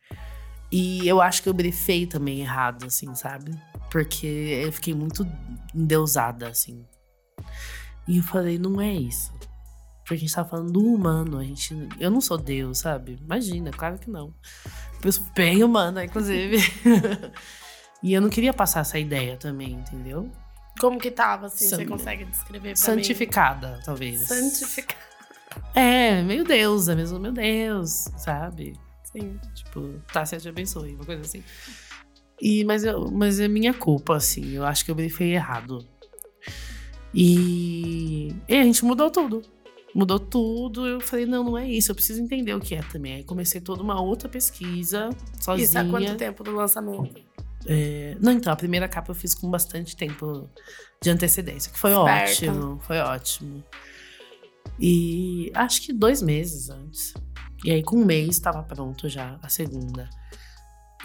E eu acho que eu brifei também errado, assim, sabe? Porque eu fiquei muito endeusada, assim. E eu falei, não é isso. Porque a gente tá falando do humano, a gente. Eu não sou Deus, sabe? Imagina, claro que não. Bem humana, inclusive. e eu não queria passar essa ideia também, entendeu? Como que tava, assim? San... Você consegue descrever pra Santificada, mim? talvez. Santificada. É, meio deusa mesmo, meu Deus, sabe? Sim. Tipo, tá, te abençoe, uma coisa assim. E, mas, eu, mas é minha culpa, assim. Eu acho que eu brifei errado. E, e a gente mudou tudo. Mudou tudo. Eu falei, não, não é isso. Eu preciso entender o que é também. Aí comecei toda uma outra pesquisa, sozinha. Isso há quanto tempo do lançamento? É, não, então, a primeira capa eu fiz com bastante tempo de antecedência, que foi Esperta. ótimo. Foi ótimo. E acho que dois meses antes. E aí, com um mês, estava pronto já a segunda.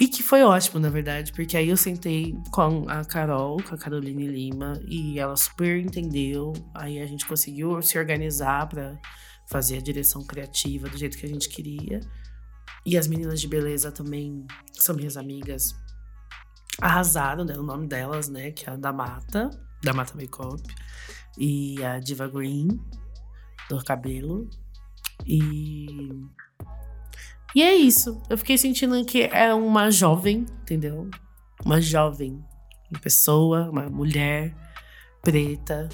E que foi ótimo, na verdade, porque aí eu sentei com a Carol, com a Caroline Lima, e ela super entendeu. Aí a gente conseguiu se organizar para fazer a direção criativa do jeito que a gente queria. E as meninas de beleza também são minhas amigas. Arrasaram, deram o nome delas, né? Que é a da Mata, da Mata Makeup, e a Diva Green, do cabelo. E e é isso. Eu fiquei sentindo que é uma jovem, entendeu? Uma jovem, uma pessoa, uma mulher preta,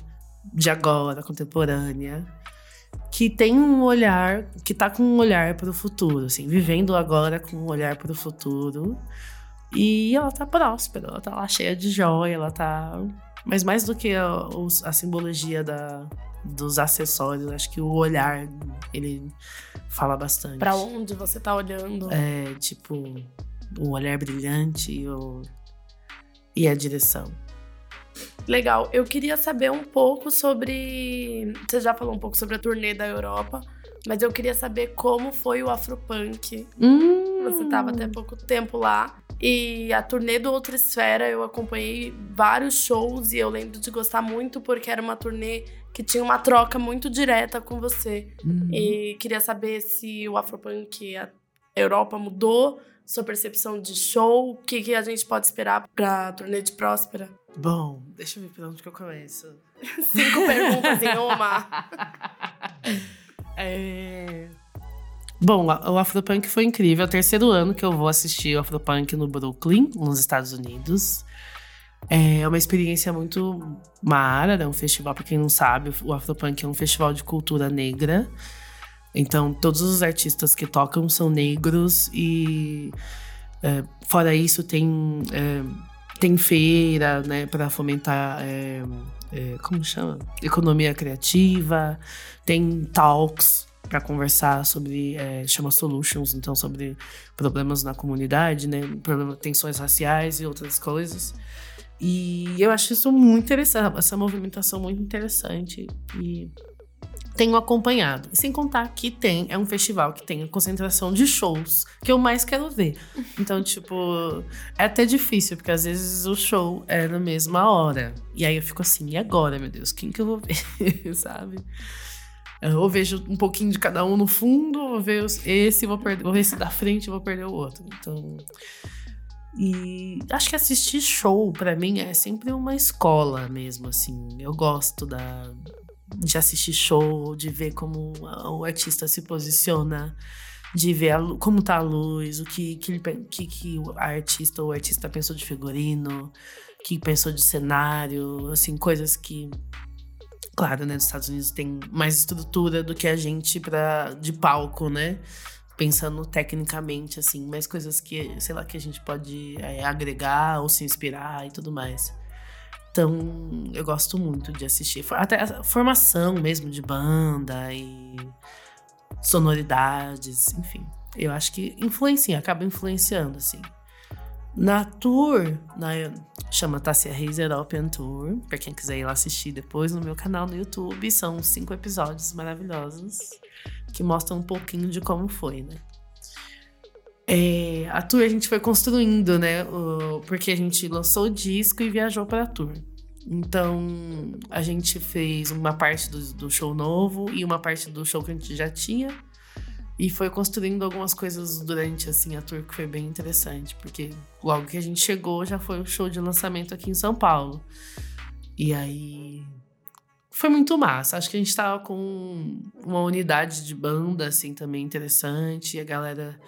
de agora, contemporânea, que tem um olhar, que tá com um olhar para o futuro, assim, vivendo agora com um olhar para o futuro. E ela tá próspera, ela tá lá cheia de joia, ela tá. Mas mais do que a, a simbologia da, dos acessórios, acho que o olhar, ele fala bastante. Para onde você tá olhando. É, tipo, o olhar brilhante e, o... e a direção. Legal. Eu queria saber um pouco sobre. Você já falou um pouco sobre a turnê da Europa, mas eu queria saber como foi o Afropunk. Hum. Você estava até pouco tempo lá. E a turnê do Outra Esfera, eu acompanhei vários shows e eu lembro de gostar muito porque era uma turnê que tinha uma troca muito direta com você. Uhum. E queria saber se o Afropunk, a Europa mudou sua percepção de show, o que, que a gente pode esperar pra turnê de Próspera? Bom, deixa eu ver por onde que eu começo. Cinco perguntas em uma. é... Bom, o Afropunk foi incrível. É o terceiro ano que eu vou assistir o Afropunk no Brooklyn, nos Estados Unidos. É uma experiência muito mara, é um festival, para quem não sabe, o Afropunk é um festival de cultura negra. Então, todos os artistas que tocam são negros e é, fora isso tem é, tem feira, né, para fomentar é, é, como chama economia criativa, tem talks para conversar sobre é, chama solutions, então sobre problemas na comunidade, né, problemas, tensões raciais e outras coisas. E eu acho isso muito interessante, essa movimentação muito interessante e tenho acompanhado. E sem contar que tem, é um festival que tem a concentração de shows que eu mais quero ver. Então, tipo, é até difícil, porque às vezes o show é na mesma hora. E aí eu fico assim, e agora, meu Deus, quem que eu vou ver, sabe? Eu vejo um pouquinho de cada um no fundo, vou ver esse, vou perder, vou ver esse da frente, vou perder o outro. Então. E acho que assistir show para mim é sempre uma escola mesmo, assim. Eu gosto da, de assistir show, de ver como o artista se posiciona, de ver a, como tá a luz, o que, que, que, que o artista ou artista pensou de figurino, que pensou de cenário, assim, coisas que Claro, né? Nos Estados Unidos tem mais estrutura do que a gente para de palco, né? Pensando tecnicamente, assim, mais coisas que, sei lá, que a gente pode é, agregar ou se inspirar e tudo mais. Então, eu gosto muito de assistir. Até a formação mesmo de banda e sonoridades, enfim. Eu acho que influencia, acaba influenciando, assim. Na tour, na, Chama Tassia Reis European Tour. Pra quem quiser ir lá assistir depois no meu canal no YouTube. São cinco episódios maravilhosos que mostram um pouquinho de como foi, né? É, a tour a gente foi construindo, né? O, porque a gente lançou o disco e viajou para a tour. Então, a gente fez uma parte do, do, show novo e uma parte do show que a gente já tinha. E foi construindo algumas coisas durante assim, a tour que foi bem interessante, porque logo que a gente chegou já foi o show de lançamento aqui em São Paulo. E aí foi muito massa. Acho que a gente tava com uma unidade de banda assim também interessante, e a galera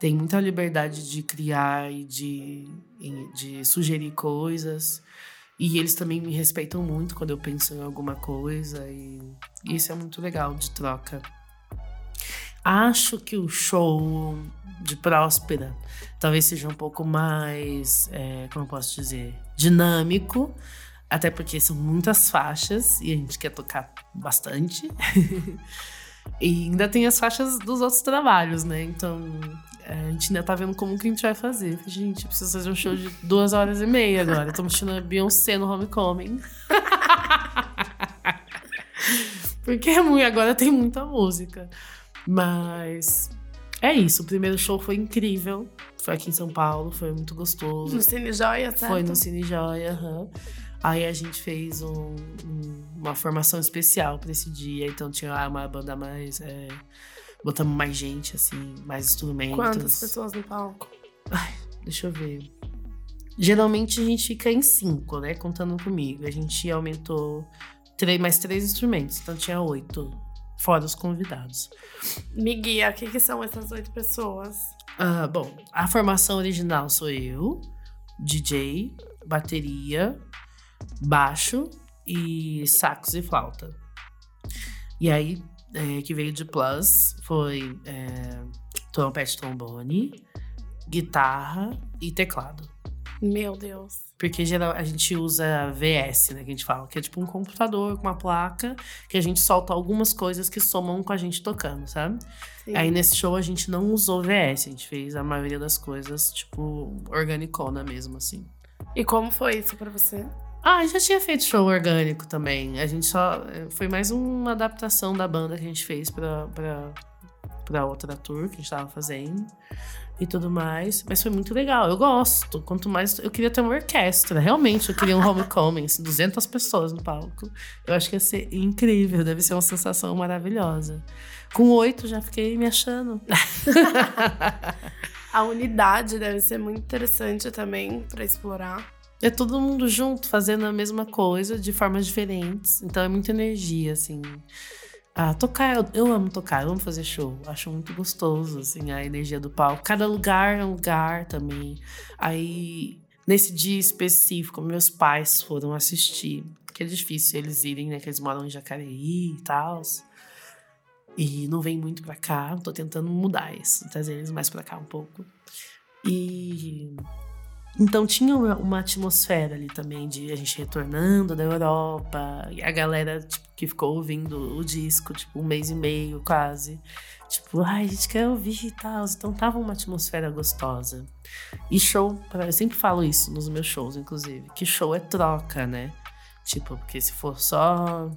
tem muita liberdade de criar e de, de sugerir coisas. E eles também me respeitam muito quando eu penso em alguma coisa, e isso é muito legal de troca. Acho que o show de Próspera talvez seja um pouco mais, é, como eu posso dizer, dinâmico, até porque são muitas faixas e a gente quer tocar bastante. e ainda tem as faixas dos outros trabalhos, né? Então é, a gente ainda tá vendo como que a gente vai fazer. Gente, precisa fazer um show de duas horas e meia agora. Estamos tirando a Beyoncé no Homecoming. Porque é muito, agora tem muita música. Mas é isso. O primeiro show foi incrível. Foi aqui em São Paulo, foi muito gostoso. No Cine Joia, certo? Foi no Cine Joia, aham. Uhum. Aí a gente fez um, um, uma formação especial para esse dia. Então tinha uma banda mais. É, botamos mais gente, assim, mais instrumentos. Quantas pessoas no palco? Ai, deixa eu ver. Geralmente a gente fica em cinco, né? Contando comigo. A gente aumentou três, mais três instrumentos, então tinha oito fora os convidados. Me guia, o que, que são essas oito pessoas? Ah, bom, a formação original sou eu, DJ, bateria, baixo e sax e flauta. E aí, é, que veio de plus foi é, trompete, trombone, guitarra e teclado. Meu Deus. Porque geral, a gente usa VS, né? Que a gente fala, que é tipo um computador com uma placa que a gente solta algumas coisas que somam com a gente tocando, sabe? Sim. Aí nesse show a gente não usou VS, a gente fez a maioria das coisas, tipo, organicona mesmo, assim. E como foi isso para você? Ah, já tinha feito show orgânico também. A gente só. Foi mais uma adaptação da banda que a gente fez pra, pra, pra outra tour que a gente tava fazendo e tudo mais. Mas foi muito legal. Eu gosto. Quanto mais. Eu queria ter uma orquestra. Realmente, eu queria um homecoming. 200 assim, pessoas no palco. Eu acho que ia ser incrível. Deve ser uma sensação maravilhosa. Com oito, já fiquei me achando. A unidade deve ser muito interessante também para explorar. É todo mundo junto, fazendo a mesma coisa, de formas diferentes. Então é muita energia, assim. Ah, tocar, eu, eu, amo tocar, eu amo fazer show. Acho muito gostoso, assim, a energia do palco. Cada lugar é um lugar também. Aí, nesse dia específico, meus pais foram assistir. Que é difícil eles irem, né? Que eles moram em Jacareí e tal. E não vem muito pra cá. Tô tentando mudar isso, trazer eles mais pra cá um pouco. E então tinha uma, uma, atmosfera ali também de a gente retornando da Europa, e a galera tipo, que ficou ouvindo o disco, tipo, um mês e meio quase. Tipo, ai, a gente quer ouvir e tal. Então tava uma atmosfera gostosa. E show, eu sempre falo isso nos meus shows, inclusive, que show é troca, né? Tipo, porque se for só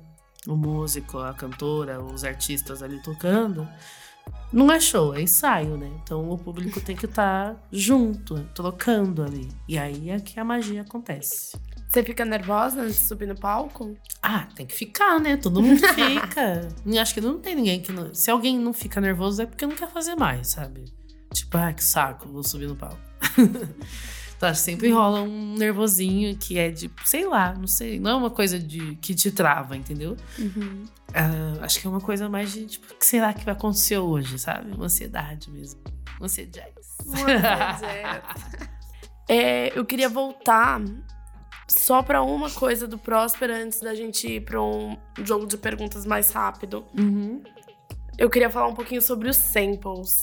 o músico, a cantora, os artistas ali tocando, não é show, é ensaio, né? Então o público tem que estar tá junto, trocando ali. E aí é que a magia acontece. Você fica nervosa antes de subir no palco? Ah, tem que ficar, né? Todo mundo fica. Acho que não tem ninguém que não. Se alguém não fica nervoso é porque não quer fazer mais, sabe? Tipo, ah, que saco, vou subir no palco. Tá, sempre rola um nervosinho que é de, sei lá, não sei, não é uma coisa de que te trava, entendeu? Uhum. Uh, acho que é uma coisa mais de, tipo, o que será que vai acontecer hoje, sabe? Uma ansiedade mesmo. Uma ansiedade. é, eu queria voltar só para uma coisa do Próspera antes da gente ir para um jogo de perguntas mais rápido. Uhum. Eu queria falar um pouquinho sobre os samples.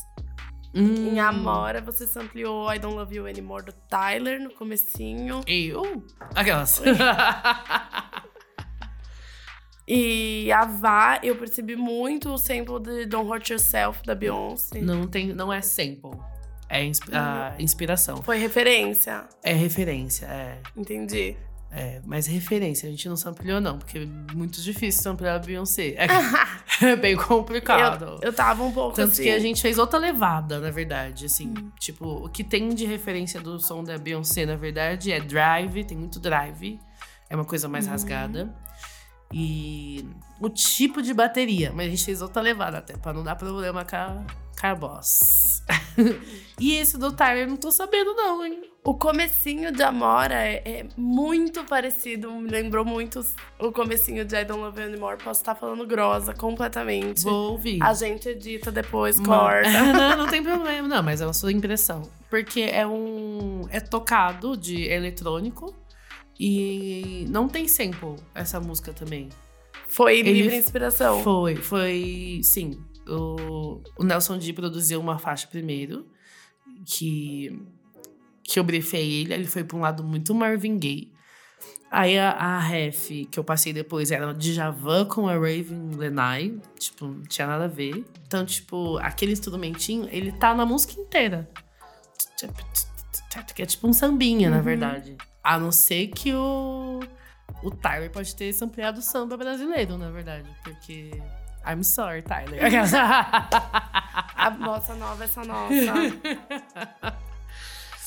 Hum. Em Amora, você sampleou I Don't Love You Anymore do Tyler no comecinho. Eu? Aquelas. e a Vá, eu percebi muito o sample de Don't Hurt Yourself da Beyoncé. Não, tem, não é sample. É ins- a inspiração. Foi referência. É referência, é. Entendi. É, mas referência, a gente não sampleou não, porque é muito difícil samplear a Beyoncé. É, é bem complicado. Eu, eu tava um pouco Tanto assim. que a gente fez outra levada, na verdade, assim. Tipo, o que tem de referência do som da Beyoncé, na verdade, é drive, tem muito drive. É uma coisa mais rasgada. E o tipo de bateria. Mas a gente fez outra levada até, pra não dar problema com a, com a boss. e esse do Tyler, eu não tô sabendo não, hein? O comecinho de Amora é, é muito parecido, me lembrou muito o comecinho de I Don't Love You Anymore. Posso estar falando grossa completamente. Vou ouvir. A gente edita depois, corta. não, não tem problema, não, mas é a sua impressão. Porque é um. É tocado de eletrônico e não tem sample essa música também. Foi Ele livre inspiração. Foi, foi. Sim. O, o Nelson D produziu uma faixa primeiro, que, que eu briefei ele, ele foi pra um lado muito Marvin Gaye. Aí a, a ref que eu passei depois era de Javan com a Raven Lenai. Tipo, não tinha nada a ver. Então, tipo, aquele instrumentinho, ele tá na música inteira. Que é tipo um sambinha, na verdade. A não ser que o, o Tyler pode ter sampleado samba brasileiro, na verdade. Porque. I'm sorry, Tyler. A bossa nova, essa nossa.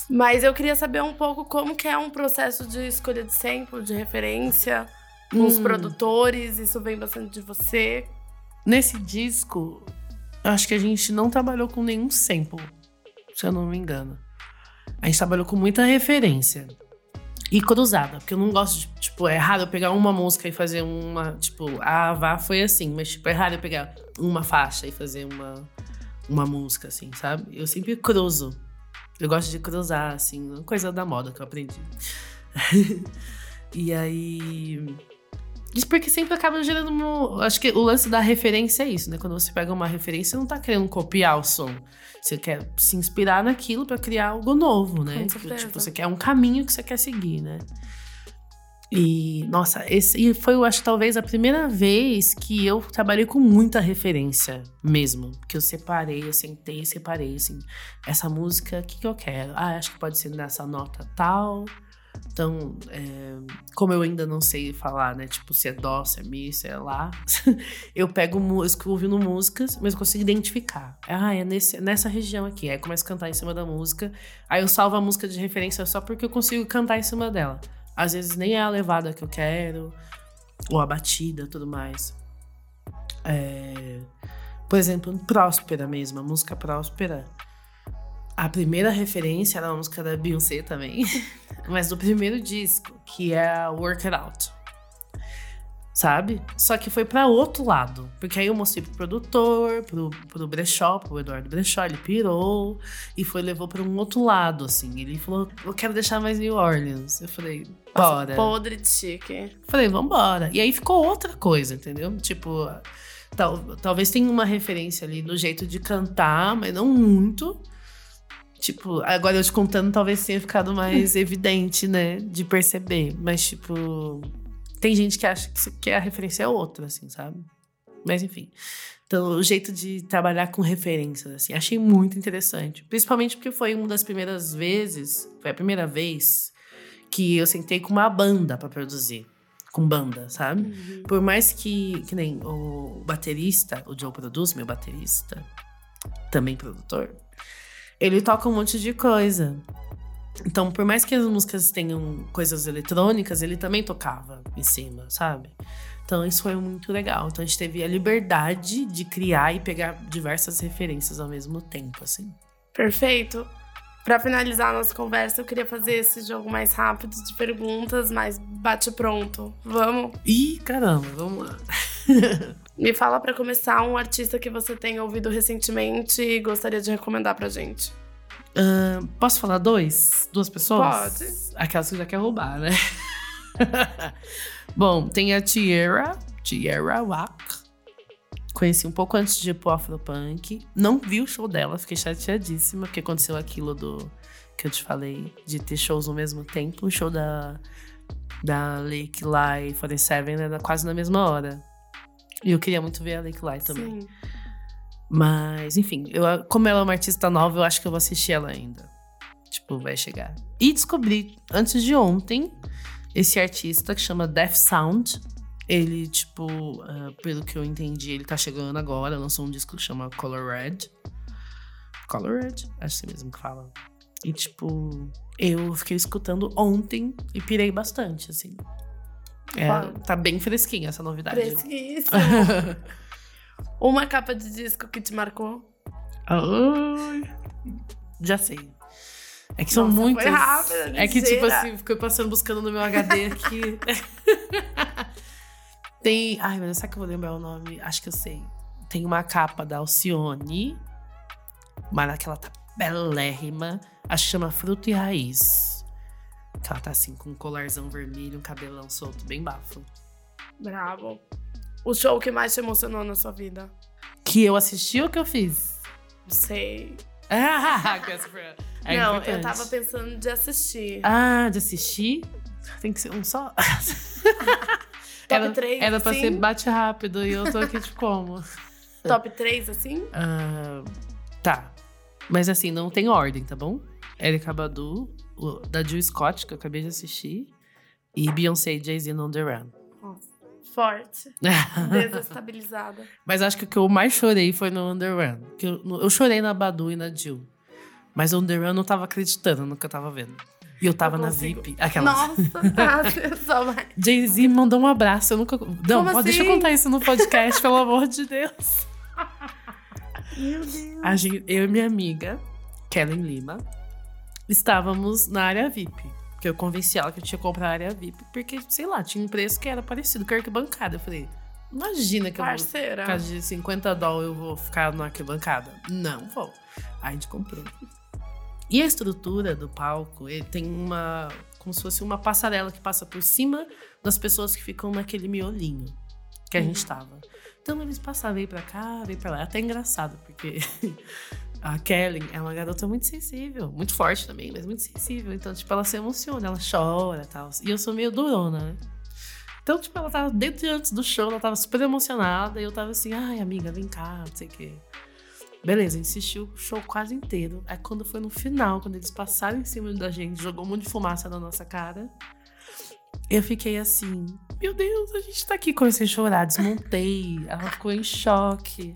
Mas eu queria saber um pouco como que é um processo de escolha de sample, de referência, com os Hum. produtores. Isso vem bastante de você. Nesse disco, eu acho que a gente não trabalhou com nenhum sample, se eu não me engano. A gente trabalhou com muita referência. E cruzada, porque eu não gosto de, tipo, é raro eu pegar uma música e fazer uma, tipo, a Vá foi assim, mas tipo, é raro eu pegar uma faixa e fazer uma, uma música, assim, sabe? Eu sempre cruzo. Eu gosto de cruzar, assim, coisa da moda que eu aprendi. e aí. Isso porque sempre acaba gerando. uma- Acho que o lance da referência é isso, né? Quando você pega uma referência, você não tá querendo copiar o som. Você quer se inspirar naquilo pra criar algo novo, né? Certeza. tipo, você quer um caminho que você quer seguir, né? E, nossa, esse e foi, eu acho, talvez a primeira vez que eu trabalhei com muita referência mesmo. Que eu separei, eu sentei e separei, assim. Essa música, o que, que eu quero? Ah, acho que pode ser nessa nota tal. Então, é, como eu ainda não sei falar, né? Tipo, se é dó, se é mi, se é lá. eu pego, escrevo ouvindo músicas, mas eu consigo identificar. Ah, é nesse, nessa região aqui. Aí eu começo a cantar em cima da música. Aí eu salvo a música de referência só porque eu consigo cantar em cima dela. Às vezes nem é a levada que eu quero, ou a batida tudo mais. É, por exemplo, Próspera mesmo, a música Próspera. A primeira referência era a música da Beyoncé também, mas do primeiro disco, que é Work It Out. Sabe? Só que foi pra outro lado. Porque aí eu mostrei pro produtor, pro, pro Brechó, pro Eduardo Brechó, ele pirou e foi levou pra um outro lado, assim. Ele falou: Eu quero deixar mais New Orleans. Eu falei: Bora. Podre de chique. Falei, vambora. E aí ficou outra coisa, entendeu? Tipo, tal- talvez tenha uma referência ali no jeito de cantar, mas não muito. Tipo, agora eu te contando, talvez tenha ficado mais evidente, né? De perceber. Mas, tipo, tem gente que acha que, a referência é outra, assim, sabe? Mas, enfim. Então, o jeito de trabalhar com referências, assim, achei muito interessante. Principalmente porque foi uma das primeiras vezes, foi a primeira vez que eu sentei com uma banda pra produzir. Com banda, sabe? Por mais que, que nem o baterista, o Joe produz, meu baterista, também produtor, ele toca um monte de coisa. Então, por mais que as músicas tenham coisas eletrônicas, ele também tocava em cima, sabe? Então, isso foi muito legal. Então, a gente teve a liberdade de criar e pegar diversas referências ao mesmo tempo, assim. Perfeito. Pra finalizar a nossa conversa, eu queria fazer esse jogo mais rápido de perguntas, mais bate pronto. Vamos? Ih, caramba, vamos lá. Me fala pra começar um artista que você tenha ouvido recentemente e gostaria de recomendar pra gente. Ahn, posso falar dois? Duas pessoas? Pode. Aquelas que já quer roubar, né? Bom, tem a Tierra, Tierra Wack. Conheci um pouco antes de ir pro Afropunk. Não vi o show dela, fiquei chateadíssima, porque aconteceu aquilo do que eu te falei, de ter shows ao mesmo tempo. O show da, da Lake Lai 47 era quase na mesma hora. E eu queria muito ver a Lake Lai também. Sim. Mas, enfim, eu, como ela é uma artista nova, eu acho que eu vou assistir ela ainda. Tipo, vai chegar. E descobri, antes de ontem, esse artista que chama Death Sound. Ele, tipo, uh, pelo que eu entendi, ele tá chegando agora, lançou um disco que chama Color Red. Color Red? Acho que é mesmo que fala. E, tipo, eu fiquei escutando ontem e pirei bastante, assim. É, tá bem fresquinha essa novidade. Fresquíssimo. Uma capa de disco que te marcou? Ai, já sei. É que são Nossa, muitas. Foi rápido, é que, tipo assim, fiquei passando, buscando no meu HD aqui. Tem. Ai, mas será que eu vou lembrar o nome? Acho que eu sei. Tem uma capa da Alcione, mas aquela tá belérrima. Acho que chama Fruto e Raiz. Que ela tá assim, com um colarzão vermelho, um cabelão solto, bem bafo. Bravo. O show que mais te emocionou na sua vida? Que eu assisti ou que eu fiz? Sei. Ah, é Não, importante. eu tava pensando de assistir. Ah, de assistir? Tem que ser um só? Top era, 3, Era pra assim? ser bate rápido e eu tô aqui de como? Top 3, assim? Ah, tá. Mas assim, não tem ordem, tá bom? Erika Badu, da Jill Scott, que eu acabei de assistir, e Beyoncé e Jay-Z no The Run. Nossa, forte. Desestabilizada. Mas acho que o que eu mais chorei foi no On The Run. Que eu, no- eu chorei na Badu e na Jill. Mas On The Run eu não tava acreditando no que eu tava vendo. E eu tava Eu na. VIP. Aquela. Nossa, tá, você só vai. Jay-Z mandou um abraço. Eu nunca. Não, Como pode- deixa eu assim? contar isso no podcast, pelo amor de Deus. Meu Deus. A gente- eu e minha amiga, Kellen Lima, estávamos na área VIP. Que eu convenci ela que eu tinha que comprar a área VIP, porque, sei lá, tinha um preço que era parecido com a arquibancada. Eu falei, imagina que eu vou, Parceira. por causa de 50 dólares eu vou ficar na arquibancada. Não vou. Aí a gente comprou. E a estrutura do palco, ele tem uma. como se fosse uma passarela que passa por cima das pessoas que ficam naquele miolinho que a gente tava. Então eles passavam, veio pra cá, veio pra lá. É até engraçado, porque a Kellen é uma garota muito sensível, muito forte também, mas muito sensível. Então, tipo, ela se emociona, ela chora e tal. E eu sou meio durona, né? Então, tipo, ela tava dentro e antes do show, ela tava super emocionada. E eu tava assim, ai, amiga, vem cá, não sei o quê. Beleza, assistiu o show quase inteiro. Aí quando foi no final, quando eles passaram em cima da gente, jogou um monte de fumaça na nossa cara. Eu fiquei assim, meu Deus, a gente tá aqui. Comecei a chorar, desmontei. Ela ficou em choque.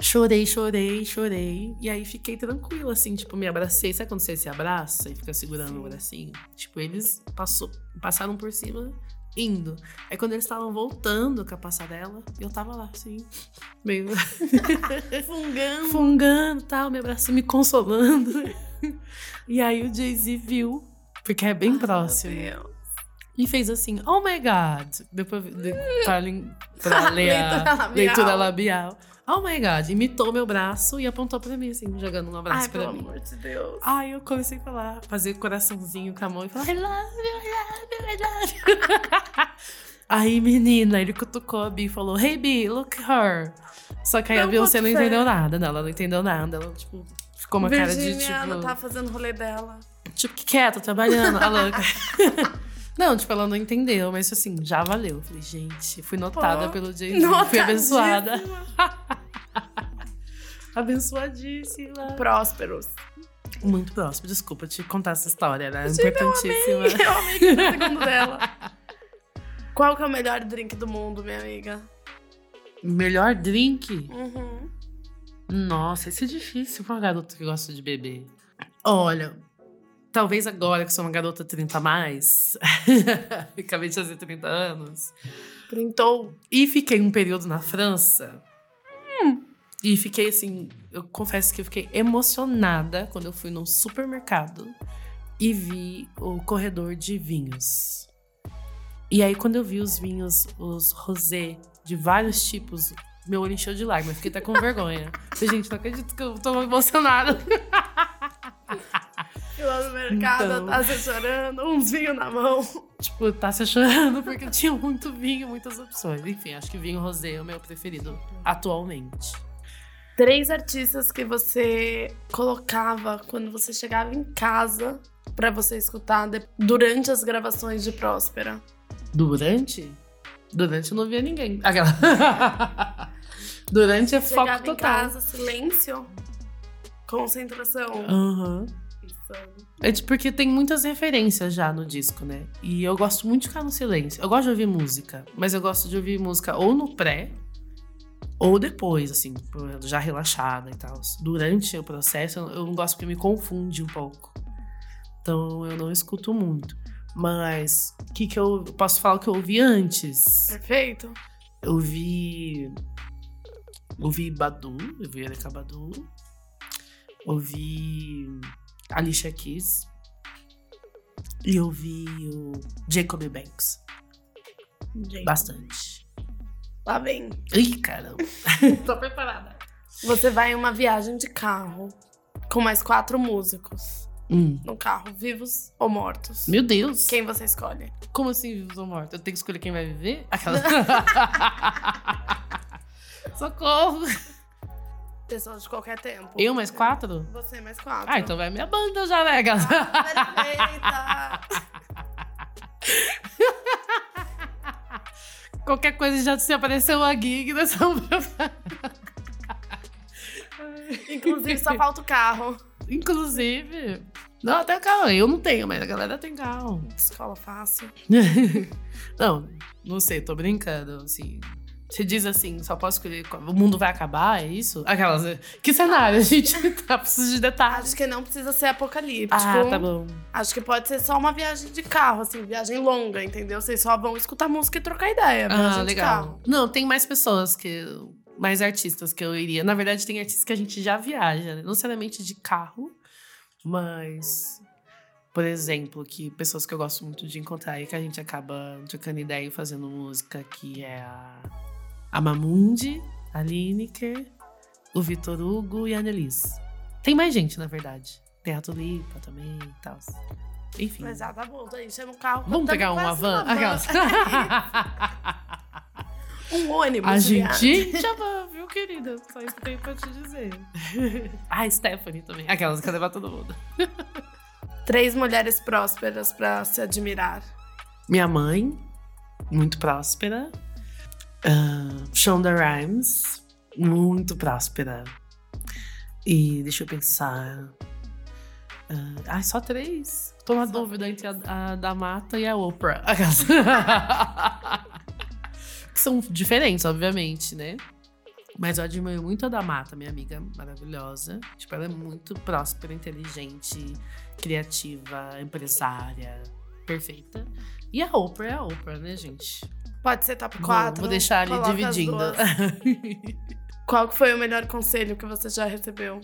Chorei, chorei, chorei. E aí fiquei tranquila, assim, tipo, me abracei. Sabe quando você se abraça e fica segurando o bracinho? Tipo, eles passou, passaram por cima, indo. Aí quando eles estavam voltando com a passarela, eu tava lá, assim, meio Fungando. fungando tal, me abraçando, me consolando. E aí o Jay-Z viu, porque é bem próximo. Meu Deus. E fez assim, oh my God. Depois de, pra, pra ler a Leitura labial. Oh my God. Imitou meu braço e apontou pra mim, assim, jogando um abraço Ai, pra pelo mim. amor de Deus. Aí eu comecei a falar, fazer coraçãozinho com a mão e falar, I love you, I love you, I love you. Aí, menina, ele cutucou a Bi e falou, Hey Bi, look her. Só que aí a Não Beyoncé boto não entendeu nada. Não, ela não entendeu nada. Ela, tipo, ficou uma cara de, tipo... não tá fazendo o rolê dela. Tipo, que quieto, trabalhando, a louca. Não, tipo, ela não entendeu, mas assim, já valeu. Falei, gente, fui notada Pô, pelo Jay-Z, fui abençoada. Abençoadíssima. Prósperos. Muito próximo, desculpa te contar essa história, era Gente, eu importantíssima. Eu amei cada segundo dela. Qual que é o melhor drink do mundo, minha amiga? Melhor drink? Uhum. Nossa, isso é difícil pra uma garota que gosta de beber. Olha, talvez agora que sou uma garota 30 a mais, acabei de fazer 30 anos, Printou. E fiquei um período na França. E fiquei assim, eu confesso que eu fiquei emocionada quando eu fui num supermercado e vi o corredor de vinhos. E aí, quando eu vi os vinhos, os rosé de vários tipos, meu olho encheu de lágrimas. Fiquei até com vergonha. Falei, gente, não acredito que eu tô emocionada. Fui lá no mercado, Então. tá se chorando, uns vinhos na mão. tipo, tá se chorando porque tinha muito vinho, muitas opções. Enfim, acho que vinho rosé é o meu preferido atualmente. Três artistas que você colocava quando você chegava em casa pra você escutar durante as gravações de Próspera. Durante? Durante eu não via ninguém. Aquela. Durante é foco Chegava em total. casa, silêncio, concentração. Aham. Isso. É porque tem muitas referências já no disco, né? E eu gosto muito de ficar no silêncio. Eu gosto de ouvir música, mas eu gosto de ouvir música ou no pré ou depois, assim, já relaxada e tal. Durante o processo, eu não gosto porque me confunde um pouco. Então eu não escuto muito. Mas o que, que eu posso falar que eu ouvi antes? Perfeito. Eu vi. Ouvi Badu, eu vi Erika Badu. Ouvi Alicia Keys. E eu vi o Jacob Banks. Gente, Bastante. Lá vem. Ih, caramba. Tô preparada. Você vai em uma viagem de carro com mais quatro músicos Hum. no carro, vivos ou mortos. Meu Deus. Quem você escolhe? Como assim vivos ou mortos? Eu tenho que escolher quem vai viver? Aquela. Socorro. Pessoas de qualquer tempo. Eu mais quatro? Você mais quatro. Ah, então vai minha banda já, né, Gas? Ah, perfeita! Qualquer coisa já se apareceu uma gig, nós vamos pra- Inclusive, só falta o carro. Inclusive. Não, até carro. Eu não tenho, mas a galera tem carro. Escola fácil. não, não sei, tô brincando, assim. Você diz assim, só posso escolher. O mundo vai acabar, é isso? Aquelas. Que cenário? A gente tá precisando de detalhes. Acho que não precisa ser apocalíptico. Ah, tá bom. Acho que pode ser só uma viagem de carro, assim, viagem longa, entendeu? Vocês só vão escutar música e trocar ideia. Ah, legal. carro. Não, tem mais pessoas que. Mais artistas que eu iria. Na verdade, tem artistas que a gente já viaja, né? Não necessariamente de carro, mas. Por exemplo, que pessoas que eu gosto muito de encontrar e que a gente acaba trocando ideia e fazendo música, que é a, a Mamundi, a Lineker, o Vitor Hugo e a Annelise. Tem mais gente, na verdade. Tem a Tulipa também e tal. Enfim. Mas já tá bom, aí chama um carro. Vamos pegar uma van? Aquelas. um ônibus. A gente ama, viu, querida? Só isso que tenho pra te dizer. ah, Stephanie também. Aquelas que levar todo mundo. Três mulheres prósperas pra se admirar. Minha mãe, muito próspera. Ah, Shonda Rhimes, muito próspera. E deixa eu pensar. Ah, ai, só três. Tô na Só dúvida três. entre a, a da Mata e a Oprah. São diferentes, obviamente, né? Mas eu admiro muito a da Mata, minha amiga maravilhosa. Tipo, ela é muito próspera, inteligente, criativa, empresária, perfeita. E a Oprah é a Oprah, né, gente? Pode ser top Vou- 4. Vou, deixar ali dividindo. Qual foi o melhor conselho que você já recebeu?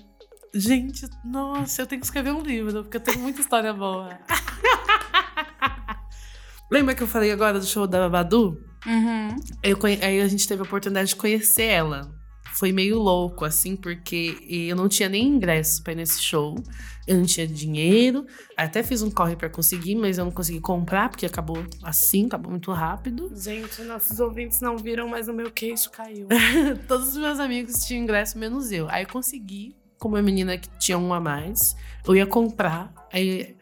gente, nossa, eu tenho que escrever um livro, porque eu tenho muita história boa. Lembra que eu falei agora do show da Badu? Uhum. Eu aí a gente teve a oportunidade de conhecer ela. Foi meio louco, assim, porque eu não tinha nem ingresso pra ir nesse show. Eu não tinha dinheiro. Até fiz um corre pra conseguir, mas eu não consegui comprar, porque acabou assim, acabou muito rápido. Gente, nossos ouvintes não viram, mas o meu queixo caiu. Todos os meus amigos tinham ingresso, menos eu. Aí eu consegui, como a menina que tinha um a mais, eu ia comprar. Aí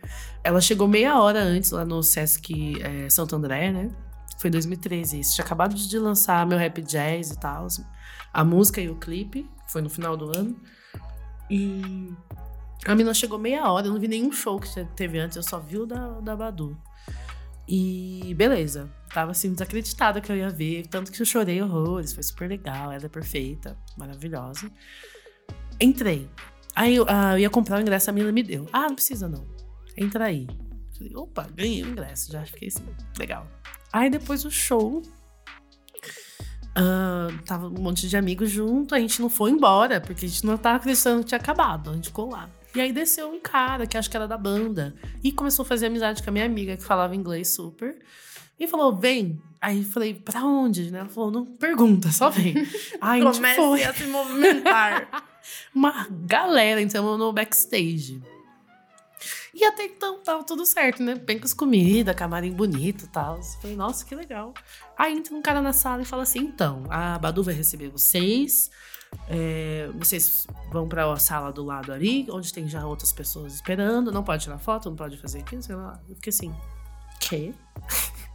ela chegou meia hora antes lá no Sesc eh, Santo André, né? Foi 2013 isso. Tinha acabado de lançar meu rap jazz e tal. A música e o clipe. Foi no final do ano. E a menina chegou meia hora. Eu não vi nenhum show que teve antes. Eu só vi o da, da Badu. E beleza. Tava assim, desacreditada que eu ia ver. Tanto que eu chorei horrores. Foi super legal. Ela é perfeita. Maravilhosa. Entrei. Aí eu, ah, eu ia comprar o ingresso, a menina me deu. Ah, não precisa não. Entra aí. Falei, opa, ganhei o ingresso. Já fiquei assim, legal. Aí depois do show. ah, tava um monte de amigos junto, a gente não foi embora, porque a gente não tava acreditando que tinha acabado, a gente ficou lá. E aí desceu um cara, que acho que era da banda, e começou a fazer amizade com a minha amiga, que falava inglês super. E falou, vem. Aí eu falei, pra onde? Né? Ela falou, não pergunta, só vem. Aí a gente foi. a se movimentar. Uma galera, então, no backstage. E até então tava tudo certo, né? Bem com as comidas, camarim bonito e tal. Falei, nossa, que legal. Aí entra um cara na sala e fala assim: então, a Badu vai receber vocês. é, vocês vão pra sala do lado ali, onde tem já outras pessoas esperando. Não pode tirar foto, não pode fazer aquilo, sei lá. Eu fiquei assim, quê?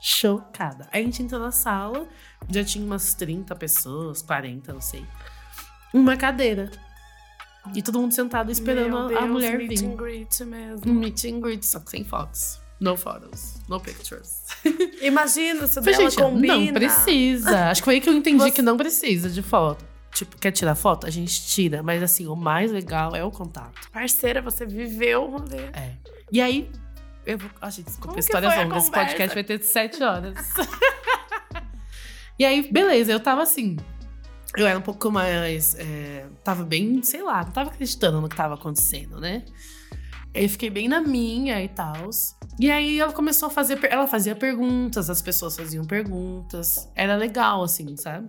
chocada. Aí a gente entrou na sala, já tinha umas 30 pessoas, 40, não sei. Uma cadeira. E todo mundo sentado esperando a- mulher meet vir. and greet mesmo. Um meet and greet, só que sem fotos. No photos, no pictures. Imagina se Falei, dela gente, combina. não precisa. Acho que foi aí que eu entendi Você- que não precisa de foto. Tipo, quer tirar foto? A gente tira. Mas assim, o mais legal é o contato. Parceira, você viveu o rolê. É. E aí, eu vou. Ah, gente, desculpa, Como que histórias longas. Esse podcast vai ter sete horas. e aí, beleza, eu tava assim. Eu era um pouco mais. é, tava bem, sei lá, não tava acreditando no que tava acontecendo, né? Aí eu fiquei bem na minha e tal. E aí ela começou a fazer. Ela fazia perguntas, as pessoas faziam perguntas. Era legal, assim, sabe?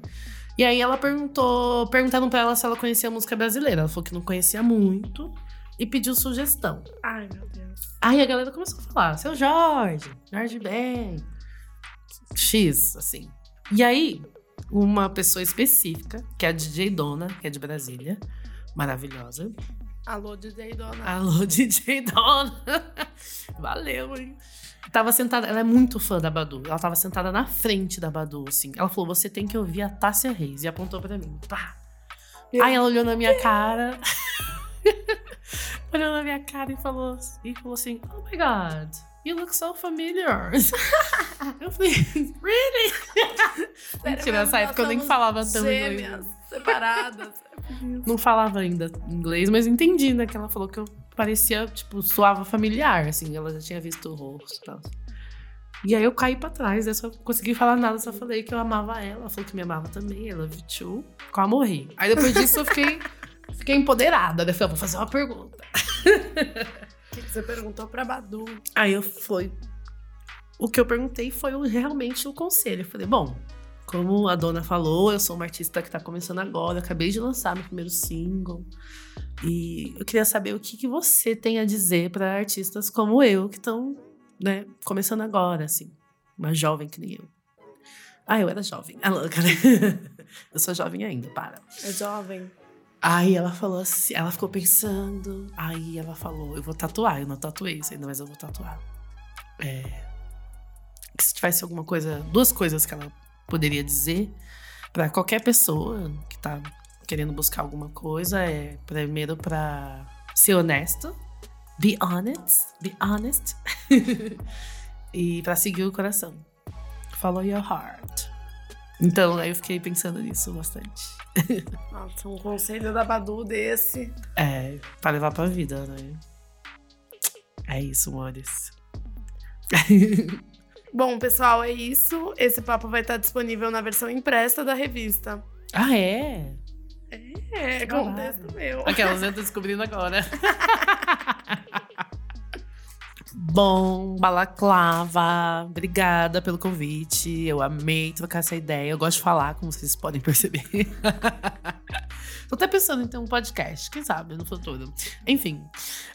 E aí ela perguntou. Perguntaram pra ela se ela conhecia música brasileira. Ela falou que não conhecia muito e pediu sugestão. Ai, meu Deus. Aí a galera começou a falar, seu Jorge, Jorge Ben, X, assim. E aí, uma pessoa específica, que é a DJ Dona, que é de Brasília, maravilhosa. Alô, DJ Dona. Alô, DJ Dona! Valeu, hein? Tava sentada, ela é muito fã da Badu. Ela tava sentada na frente da Badu, assim. Ela falou: você tem que ouvir a Tássia Reis. E apontou pra mim. Pá. Meu Aí ela olhou na minha cara. olhou na minha cara e falou, e falou assim: Oh my God, you look so familiar. eu falei, really? Mentira, nessa época eu nem falava inglês. Gêmeas, separadas. Não falava ainda inglês, mas entendi, né? Que ela falou que eu parecia, tipo, soava familiar, assim. Ela já tinha visto o rosto e tal. E aí eu caí pra trás, né? Só consegui falar nada, só falei que eu amava ela. Ela falou que me amava também, ela viu too. Quase morri. Aí depois disso eu fiquei, fiquei empoderada, né? Falei, vou fazer uma pergunta. Que você perguntou pra Badu? Aí eu fui. O que eu perguntei foi realmente o conselho. Eu falei, bom, como a dona falou, eu sou uma artista que tá começando agora, acabei de lançar meu primeiro single. E eu queria saber o que, que você tem a dizer para artistas como eu, que estão, né, começando agora, assim. Uma jovem que nem eu. Ah, eu era jovem. A louca, né? Eu sou jovem ainda, para. É jovem. Aí ela falou assim, ela ficou pensando. Aí ela falou, eu vou tatuar. Eu não tatuei isso ainda, mas eu vou tatuar. É, se tivesse alguma coisa, duas coisas que ela poderia dizer pra qualquer pessoa que tá querendo buscar alguma coisa é primeiro pra ser honesto, be honest, be honest, e pra seguir o coração. Follow your heart. Então, aí eu fiquei pensando nisso bastante. Nossa, um conselho da Badu desse. É, pra levar pra vida, né? É isso, amores. Bom, pessoal, é isso. Esse papo vai estar disponível na versão impressa da revista. ah, é? É, Babado. contexto meu. Aquelas eu tô descobrindo agora. Bom, balaclava, obrigada pelo convite. Eu amei trocar essa ideia. Eu gosto de falar, como vocês podem perceber. Tô até pensando em ter um podcast, quem sabe, no futuro. Enfim,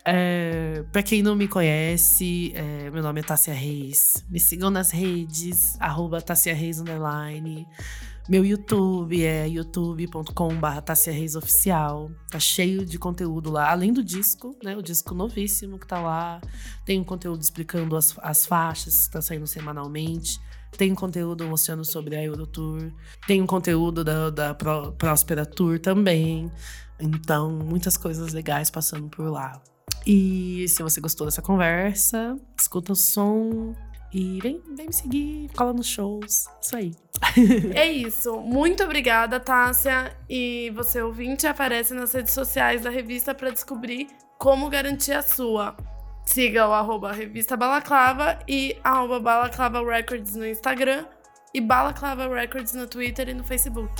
é, pra quem não me conhece, é, meu nome é Tássia Reis. Me sigam nas redes, arroba Tássia Reis underline. Meu YouTube é youtube.com.br Tássia Reis Oficial. Tá cheio de conteúdo lá, além do disco, né? O disco novíssimo que tá lá. Tem um conteúdo explicando as, as faixas que tá saindo semanalmente. Tem um conteúdo mostrando sobre a Eurotour. Tem um conteúdo da, da Pro- Próspera Tour também. Então, muitas coisas legais passando por lá. E se você gostou dessa conversa, escuta o som e vem, vem me seguir, cola nos shows. Isso aí. É isso. Muito obrigada, Tássia. E você, ouvinte, aparece nas redes sociais da revista para descobrir como garantir a sua. Siga o arroba revista Balaclava e arroba Balaclava Records no Instagram e Balaclava Records no Twitter e no Facebook.